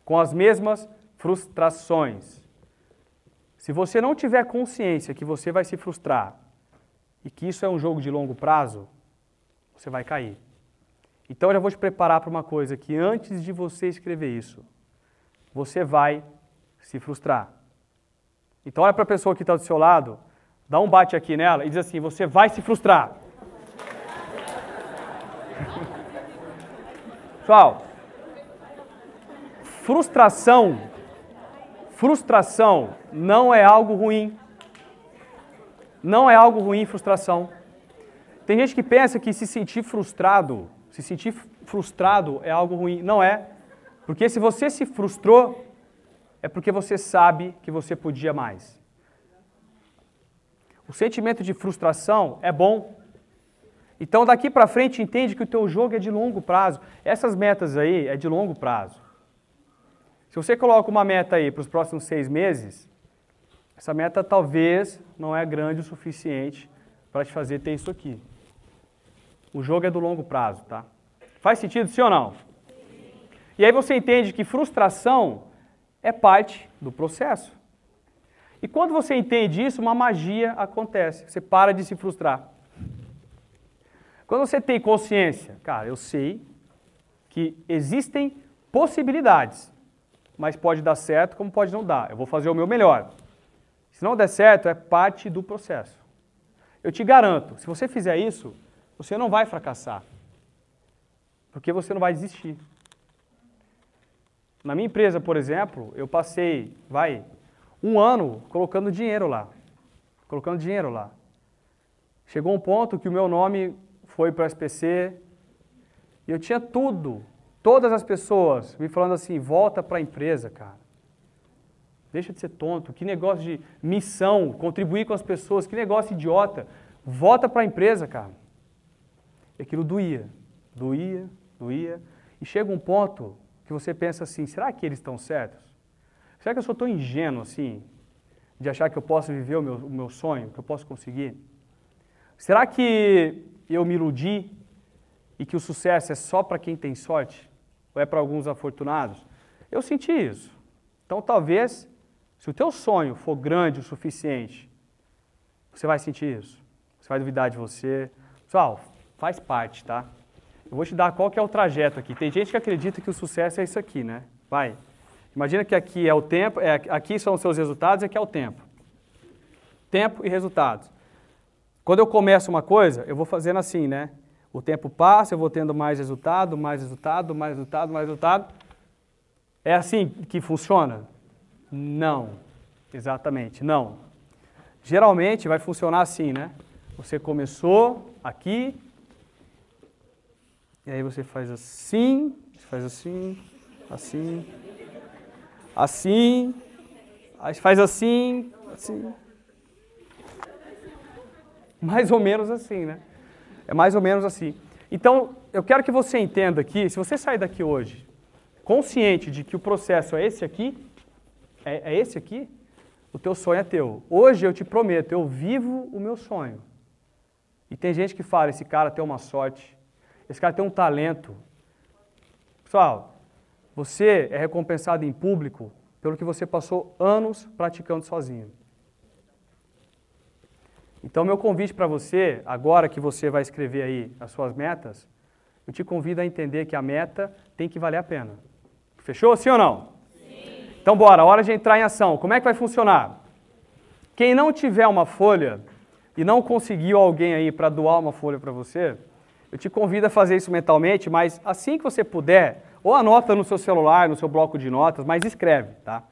com as mesmas frustrações. Se você não tiver consciência que você vai se frustrar e que isso é um jogo de longo prazo, você vai cair. Então eu já vou te preparar para uma coisa que antes de você escrever isso, você vai se frustrar. Então olha para a pessoa que está do seu lado, dá um bate aqui nela e diz assim: você vai se frustrar. <laughs> Pessoal, frustração, frustração não é algo ruim. Não é algo ruim frustração. Tem gente que pensa que se sentir frustrado, se sentir frustrado é algo ruim. Não é. Porque se você se frustrou, é porque você sabe que você podia mais. O sentimento de frustração é bom, então daqui para frente entende que o teu jogo é de longo prazo. Essas metas aí é de longo prazo. Se você coloca uma meta aí para os próximos seis meses, essa meta talvez não é grande o suficiente para te fazer ter isso aqui. O jogo é do longo prazo, tá? Faz sentido, sim ou não? E aí você entende que frustração é parte do processo. E quando você entende isso, uma magia acontece. Você para de se frustrar. Quando você tem consciência, cara, eu sei que existem possibilidades, mas pode dar certo como pode não dar. Eu vou fazer o meu melhor. Se não der certo, é parte do processo. Eu te garanto, se você fizer isso, você não vai fracassar. Porque você não vai desistir. Na minha empresa, por exemplo, eu passei, vai, um ano colocando dinheiro lá. Colocando dinheiro lá. Chegou um ponto que o meu nome foi para o SPC, e eu tinha tudo, todas as pessoas me falando assim, volta para a empresa, cara. Deixa de ser tonto, que negócio de missão, contribuir com as pessoas, que negócio idiota. Volta para a empresa, cara. E aquilo doía, doía, doía. E chega um ponto que você pensa assim, será que eles estão certos? Será que eu sou tão ingênuo assim, de achar que eu posso viver o meu, o meu sonho, que eu posso conseguir? Será que eu me iludi e que o sucesso é só para quem tem sorte? Ou é para alguns afortunados? Eu senti isso. Então, talvez, se o teu sonho for grande o suficiente, você vai sentir isso. Você vai duvidar de você. Pessoal, faz parte, tá? Eu vou te dar qual que é o trajeto aqui. Tem gente que acredita que o sucesso é isso aqui, né? Vai. Imagina que aqui é o tempo, é, aqui são os seus resultados e aqui é o tempo. Tempo e resultados. Quando eu começo uma coisa, eu vou fazendo assim, né? O tempo passa, eu vou tendo mais resultado, mais resultado, mais resultado, mais resultado. É assim que funciona? Não. Exatamente, não. Geralmente vai funcionar assim, né? Você começou aqui, e aí você faz assim, faz assim, assim, assim, aí faz assim, assim. Mais ou menos assim, né? É mais ou menos assim. Então, eu quero que você entenda aqui, se você sair daqui hoje consciente de que o processo é esse aqui, é, é esse aqui, o teu sonho é teu. Hoje eu te prometo, eu vivo o meu sonho. E tem gente que fala, esse cara tem uma sorte, esse cara tem um talento. Pessoal, você é recompensado em público pelo que você passou anos praticando sozinho. Então, meu convite para você, agora que você vai escrever aí as suas metas, eu te convido a entender que a meta tem que valer a pena. Fechou? Sim ou não? Sim. Então, bora, hora de entrar em ação. Como é que vai funcionar? Quem não tiver uma folha e não conseguiu alguém aí para doar uma folha para você, eu te convido a fazer isso mentalmente, mas assim que você puder, ou anota no seu celular, no seu bloco de notas, mas escreve, tá?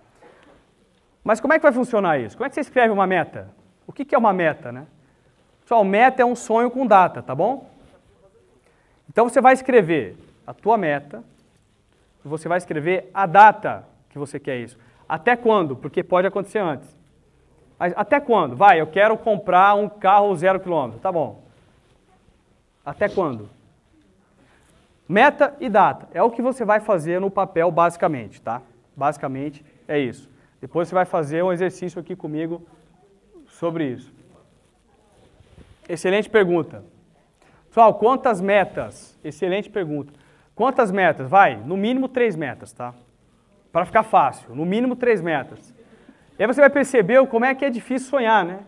Mas como é que vai funcionar isso? Como é que você escreve uma meta? O que é uma meta, né? Pessoal, meta é um sonho com data, tá bom? Então você vai escrever a tua meta, você vai escrever a data que você quer isso. Até quando? Porque pode acontecer antes. Mas até quando? Vai, eu quero comprar um carro zero quilômetro. Tá bom. Até quando? Meta e data. É o que você vai fazer no papel, basicamente, tá? Basicamente é isso. Depois você vai fazer um exercício aqui comigo sobre isso. Excelente pergunta. Pessoal, quantas metas? Excelente pergunta. Quantas metas? Vai, no mínimo três metas, tá? Para ficar fácil, no mínimo três metas. E aí você vai perceber como é que é difícil sonhar, né?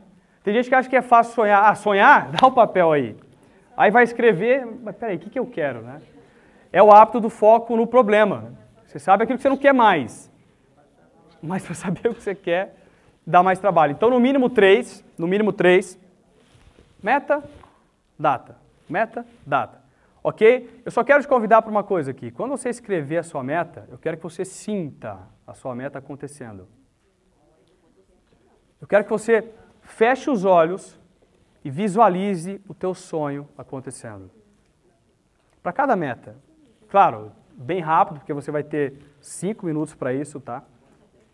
Tem gente que acha que é fácil sonhar. Ah, sonhar? <laughs> Dá o papel aí. Aí vai escrever, mas peraí, o que, que eu quero, né? É o hábito do foco no problema. Você sabe aquilo que você não quer mais. Mas para <laughs> saber o que você quer, dá mais trabalho. Então, no mínimo três, no mínimo três, meta, data. Meta, data. Ok? Eu só quero te convidar para uma coisa aqui. Quando você escrever a sua meta, eu quero que você sinta a sua meta acontecendo. Eu quero que você feche os olhos e visualize o teu sonho acontecendo. Para cada meta. Claro, bem rápido, porque você vai ter cinco minutos para isso, tá?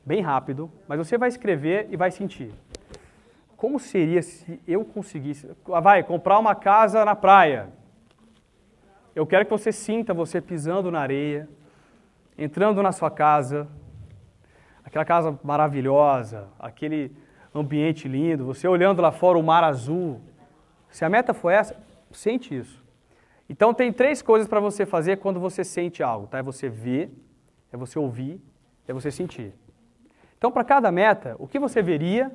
Bem rápido, mas você vai escrever e vai sentir. Como seria se eu conseguisse. Ah, vai, comprar uma casa na praia. Eu quero que você sinta você pisando na areia, entrando na sua casa, aquela casa maravilhosa, aquele ambiente lindo, você olhando lá fora o mar azul. Se a meta for essa, sente isso. Então tem três coisas para você fazer quando você sente algo, tá? É você ver, é você ouvir, é você sentir. Então para cada meta, o que você veria,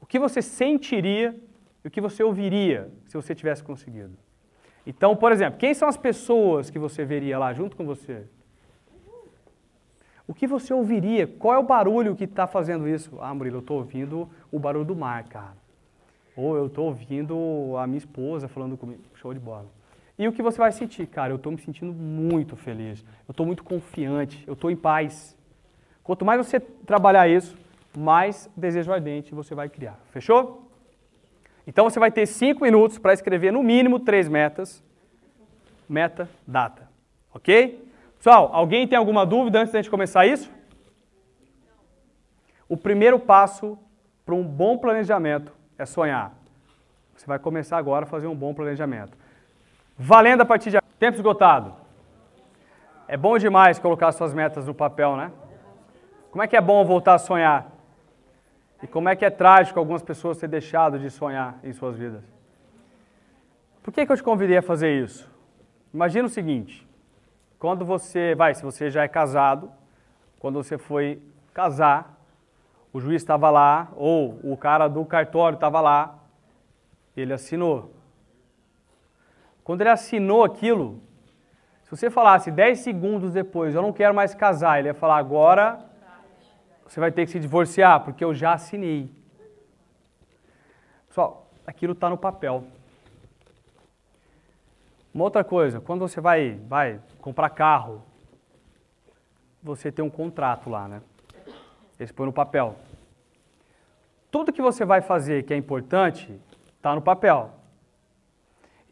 o que você sentiria e o que você ouviria se você tivesse conseguido. Então, por exemplo, quem são as pessoas que você veria lá junto com você? O que você ouviria? Qual é o barulho que está fazendo isso? Ah, Murilo, eu estou ouvindo o barulho do mar, cara. Ou eu estou ouvindo a minha esposa falando comigo. Show de bola. E o que você vai sentir? Cara, eu estou me sentindo muito feliz. Eu estou muito confiante. Eu estou em paz. Quanto mais você trabalhar isso, mais desejo ardente você vai criar. Fechou? Então você vai ter cinco minutos para escrever no mínimo três metas. Meta, data. Ok? Pessoal, alguém tem alguma dúvida antes da gente começar isso? O primeiro passo para um bom planejamento é sonhar. Você vai começar agora a fazer um bom planejamento. Valendo a partir de tempo esgotado. É bom demais colocar suas metas no papel, né? Como é que é bom voltar a sonhar? E como é que é trágico algumas pessoas terem deixado de sonhar em suas vidas? Por que, que eu te convidei a fazer isso? Imagina o seguinte: quando você, vai, se você já é casado, quando você foi casar, o juiz estava lá, ou o cara do cartório estava lá, ele assinou. Quando ele assinou aquilo, se você falasse 10 segundos depois, eu não quero mais casar, ele ia falar, agora você vai ter que se divorciar, porque eu já assinei. Pessoal, aquilo está no papel. Uma outra coisa, quando você vai, vai comprar carro, você tem um contrato lá, né? Esse põe no papel. Tudo que você vai fazer que é importante está no papel.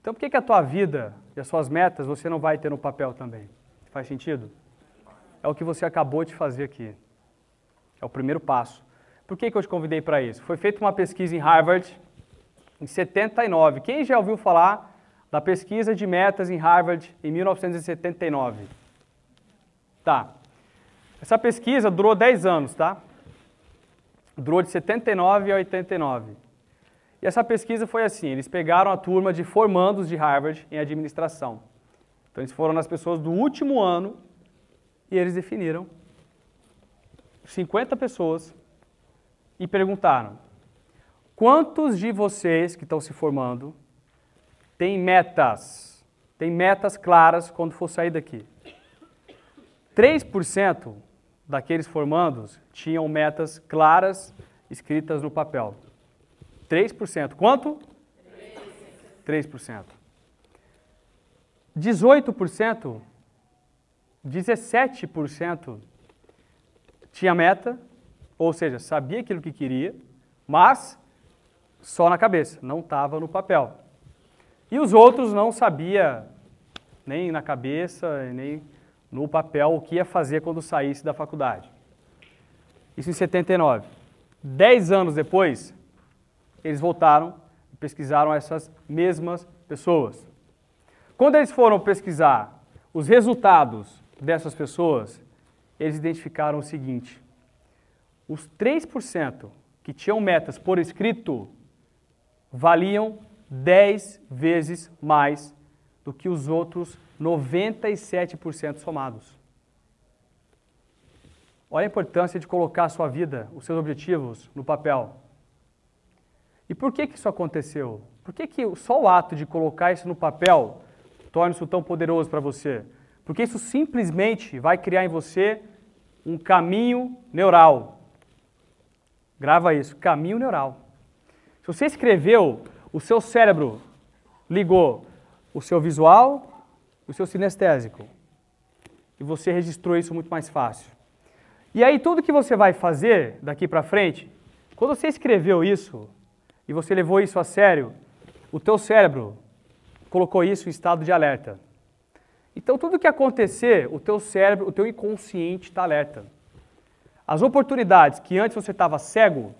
Então por que, que a tua vida e as suas metas você não vai ter no papel também? Faz sentido? É o que você acabou de fazer aqui. É o primeiro passo. Por que, que eu te convidei para isso? Foi feita uma pesquisa em Harvard em 79. Quem já ouviu falar da pesquisa de metas em Harvard em 1979. Tá. Essa pesquisa durou 10 anos, tá? Durou de 79 a 89. E essa pesquisa foi assim: eles pegaram a turma de formandos de Harvard em administração. Então, eles foram nas pessoas do último ano e eles definiram 50 pessoas e perguntaram: Quantos de vocês que estão se formando têm metas? Tem metas claras quando for sair daqui? 3% daqueles formandos tinham metas claras escritas no papel. 3%. Quanto? 3%. 18%, 17% tinha meta, ou seja, sabia aquilo que queria, mas só na cabeça, não estava no papel. E os outros não sabia nem na cabeça, nem no papel o que ia fazer quando saísse da faculdade. Isso em 79. Dez anos depois, eles voltaram e pesquisaram essas mesmas pessoas. Quando eles foram pesquisar os resultados dessas pessoas, eles identificaram o seguinte: os 3% que tinham metas por escrito valiam 10 vezes mais do que os outros 97% somados. Olha a importância de colocar a sua vida, os seus objetivos no papel. E por que, que isso aconteceu? Por que, que só o ato de colocar isso no papel torna isso tão poderoso para você? Porque isso simplesmente vai criar em você um caminho neural. Grava isso, caminho neural. Se você escreveu, o seu cérebro ligou o seu visual o seu sinestésico. E você registrou isso muito mais fácil. E aí tudo que você vai fazer daqui para frente, quando você escreveu isso e você levou isso a sério, o teu cérebro colocou isso em estado de alerta. Então tudo que acontecer, o teu cérebro, o teu inconsciente está alerta. As oportunidades que antes você estava cego,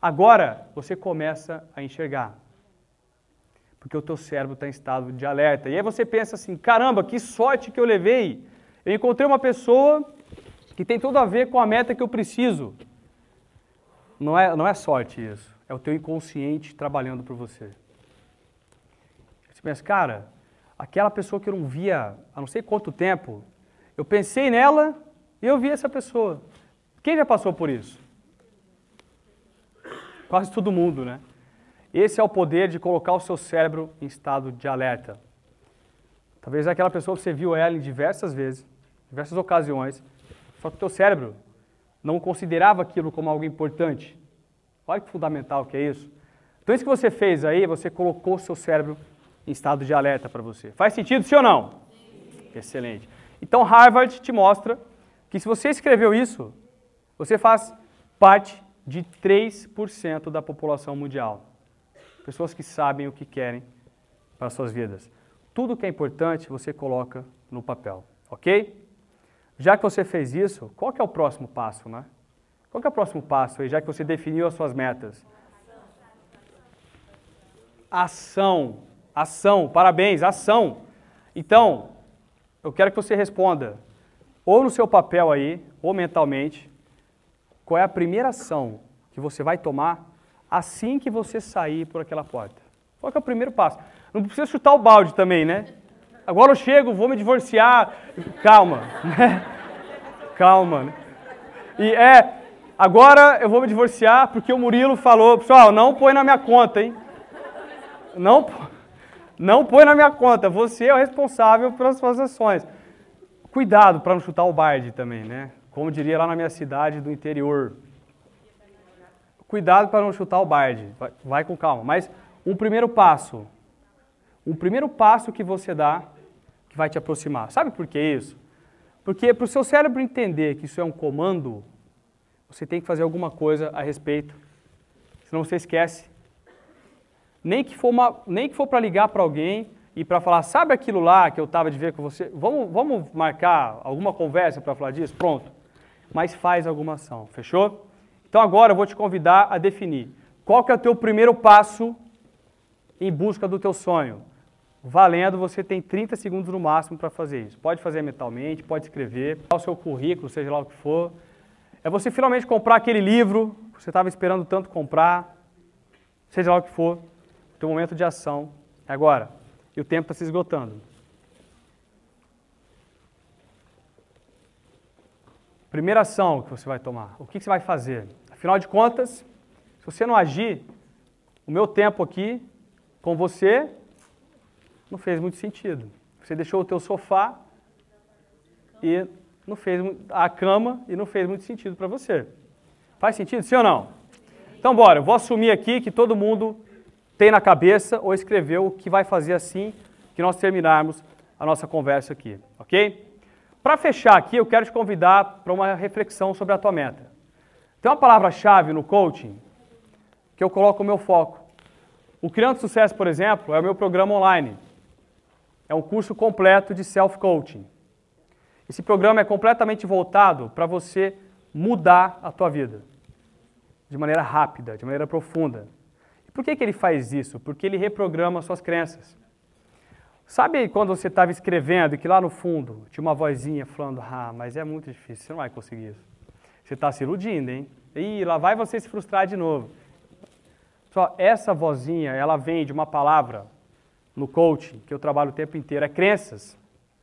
agora você começa a enxergar porque o teu cérebro está em estado de alerta. E aí você pensa assim, caramba, que sorte que eu levei. Eu encontrei uma pessoa que tem tudo a ver com a meta que eu preciso. Não é, não é sorte isso, é o teu inconsciente trabalhando por você. Você pensa, cara, aquela pessoa que eu não via há não sei quanto tempo, eu pensei nela e eu vi essa pessoa. Quem já passou por isso? Quase todo mundo, né? Esse é o poder de colocar o seu cérebro em estado de alerta. Talvez aquela pessoa você viu ela em diversas vezes, diversas ocasiões, só que o teu cérebro não considerava aquilo como algo importante. Olha que fundamental que é isso. Então isso que você fez aí, você colocou o seu cérebro em estado de alerta para você. Faz sentido, sim ou não? Sim. Excelente. Então Harvard te mostra que se você escreveu isso, você faz parte de 3% da população mundial pessoas que sabem o que querem para as suas vidas. Tudo que é importante você coloca no papel, ok? Já que você fez isso, qual que é o próximo passo, né? Qual que é o próximo passo aí, já que você definiu as suas metas? Ação. Ação. Parabéns, ação. Então, eu quero que você responda, ou no seu papel aí, ou mentalmente, qual é a primeira ação que você vai tomar assim que você sair por aquela porta. Qual é o primeiro passo? Não precisa chutar o balde também, né? Agora eu chego, vou me divorciar. Calma, né? Calma. Né? E é, agora eu vou me divorciar porque o Murilo falou, pessoal, não põe na minha conta, hein? Não, não põe na minha conta. Você é o responsável pelas suas ações. Cuidado para não chutar o balde também, né? Como diria lá na minha cidade do interior, cuidado para não chutar o barde, vai, vai, com calma. Mas um primeiro passo, um primeiro passo que você dá, que vai te aproximar. Sabe por que isso? Porque para o seu cérebro entender que isso é um comando, você tem que fazer alguma coisa a respeito, senão você esquece. Nem que for, uma, nem que for para ligar para alguém e para falar, sabe aquilo lá que eu estava de ver com você? Vamos, vamos marcar alguma conversa para falar disso? Pronto. Mas faz alguma ação, fechou? Então agora eu vou te convidar a definir qual que é o teu primeiro passo em busca do teu sonho. Valendo, você tem 30 segundos no máximo para fazer isso. Pode fazer mentalmente, pode escrever, o seu currículo, seja lá o que for. É você finalmente comprar aquele livro que você estava esperando tanto comprar, seja lá o que for. O teu momento de ação é agora. E o tempo está se esgotando. Primeira ação que você vai tomar. O que você vai fazer? Afinal de contas, se você não agir, o meu tempo aqui com você não fez muito sentido. Você deixou o teu sofá e não fez a cama e não fez muito sentido para você. Faz sentido, sim ou não? Então, bora, eu vou assumir aqui que todo mundo tem na cabeça ou escreveu o que vai fazer assim que nós terminarmos a nossa conversa aqui, ok? Para fechar aqui, eu quero te convidar para uma reflexão sobre a tua meta. Tem uma palavra-chave no coaching que eu coloco o meu foco. O Criando Sucesso, por exemplo, é o meu programa online. É um curso completo de self-coaching. Esse programa é completamente voltado para você mudar a tua vida de maneira rápida, de maneira profunda. Por que, que ele faz isso? Porque ele reprograma suas crenças. Sabe quando você estava escrevendo e que lá no fundo tinha uma vozinha falando, ah, mas é muito difícil, você não vai conseguir isso. Você está se iludindo, hein? E lá vai você se frustrar de novo. Só essa vozinha, ela vem de uma palavra no coaching que eu trabalho o tempo inteiro, é crenças.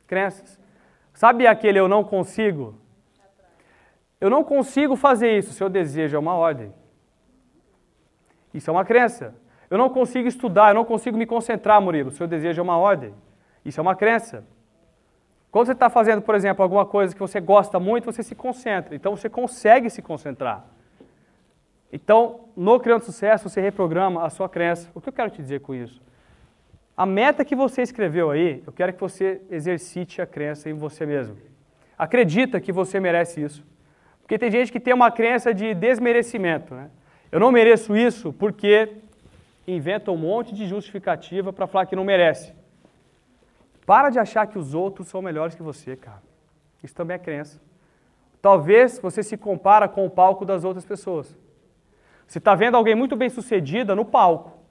Crenças. Sabe aquele eu não consigo? Eu não consigo fazer isso. Seu desejo é uma ordem. Isso é uma crença. Eu não consigo estudar, eu não consigo me concentrar, Murilo. Seu desejo é uma ordem. Isso é uma crença. Quando você está fazendo, por exemplo, alguma coisa que você gosta muito, você se concentra. Então você consegue se concentrar. Então, no Criando Sucesso, você reprograma a sua crença. O que eu quero te dizer com isso? A meta que você escreveu aí, eu quero que você exercite a crença em você mesmo. Acredita que você merece isso. Porque tem gente que tem uma crença de desmerecimento. Né? Eu não mereço isso porque inventa um monte de justificativa para falar que não merece. Para de achar que os outros são melhores que você, cara. Isso também é crença. Talvez você se compara com o palco das outras pessoas. Você está vendo alguém muito bem sucedida no palco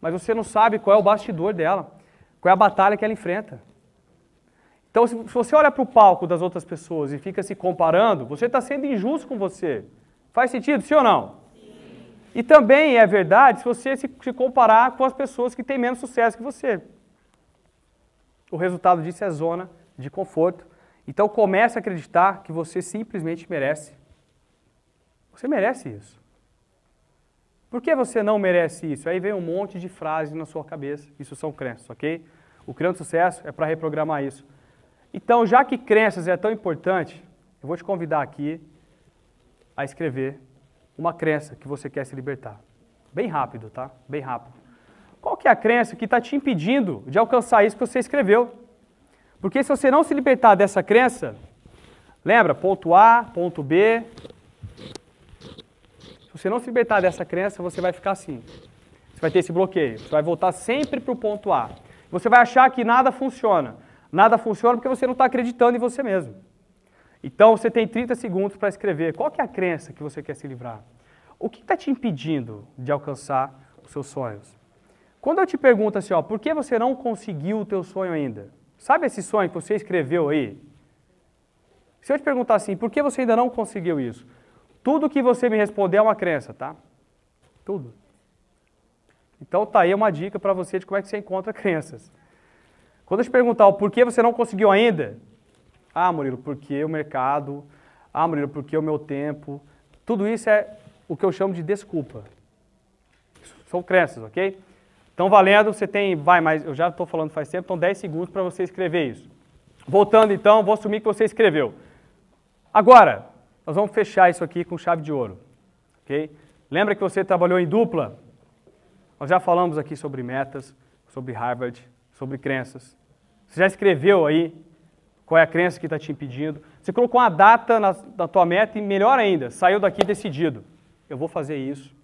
mas você não sabe qual é o bastidor dela, qual é a batalha que ela enfrenta. Então, se você olha para o palco das outras pessoas e fica se comparando, você está sendo injusto com você. Faz sentido, sim ou não? E também é verdade se você se comparar com as pessoas que têm menos sucesso que você. O resultado disso é zona de conforto. Então comece a acreditar que você simplesmente merece. Você merece isso. Por que você não merece isso? Aí vem um monte de frases na sua cabeça. Isso são crenças, ok? O Criando Sucesso é para reprogramar isso. Então, já que crenças é tão importante, eu vou te convidar aqui a escrever uma crença que você quer se libertar. Bem rápido, tá? Bem rápido. Qual que é a crença que está te impedindo de alcançar isso que você escreveu? Porque se você não se libertar dessa crença, lembra, ponto A, ponto B, se você não se libertar dessa crença, você vai ficar assim. Você vai ter esse bloqueio. Você vai voltar sempre para o ponto A. Você vai achar que nada funciona. Nada funciona porque você não está acreditando em você mesmo. Então você tem 30 segundos para escrever. Qual é a crença que você quer se livrar? O que está te impedindo de alcançar os seus sonhos? Quando eu te pergunto assim, ó, por que você não conseguiu o teu sonho ainda? Sabe esse sonho que você escreveu aí? Se eu te perguntar assim, por que você ainda não conseguiu isso? Tudo que você me responder é uma crença, tá? Tudo. Então tá aí uma dica para você de como é que você encontra <laughs> crenças. Quando eu te perguntar o porquê você não conseguiu ainda, ah, Murilo, porque o mercado, ah, Murilo, porque o meu tempo, tudo isso é o que eu chamo de desculpa. São crenças, ok? Então, valendo, você tem, vai, mas eu já estou falando faz tempo, então 10 segundos para você escrever isso. Voltando então, vou assumir que você escreveu. Agora, nós vamos fechar isso aqui com chave de ouro. ok? Lembra que você trabalhou em dupla? Nós já falamos aqui sobre metas, sobre Harvard, sobre crenças. Você já escreveu aí qual é a crença que está te impedindo. Você colocou uma data na, na tua meta e, melhor ainda, saiu daqui decidido. Eu vou fazer isso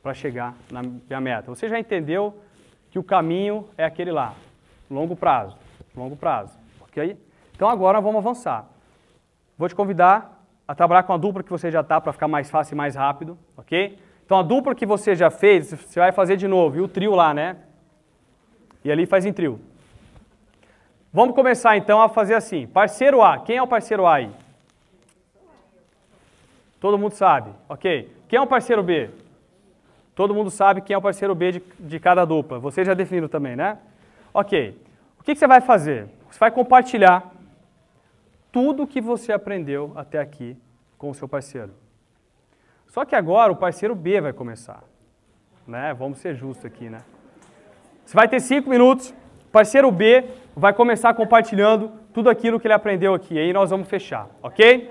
para chegar na minha meta. Você já entendeu que o caminho é aquele lá, longo prazo, longo prazo, ok? Então agora vamos avançar. Vou te convidar a trabalhar com a dupla que você já está para ficar mais fácil e mais rápido, ok? Então a dupla que você já fez, você vai fazer de novo, e o trio lá, né? E ali faz em trio. Vamos começar então a fazer assim. Parceiro A, quem é o parceiro A aí? Todo mundo sabe, ok? Quem é o parceiro B? Todo mundo sabe quem é o parceiro B de, de cada dupla. Você já definiu também, né? Ok. O que, que você vai fazer? Você vai compartilhar tudo que você aprendeu até aqui com o seu parceiro. Só que agora o parceiro B vai começar. né? Vamos ser justos aqui, né? Você vai ter cinco minutos. Parceiro B vai começar compartilhando tudo aquilo que ele aprendeu aqui. Aí nós vamos fechar, ok?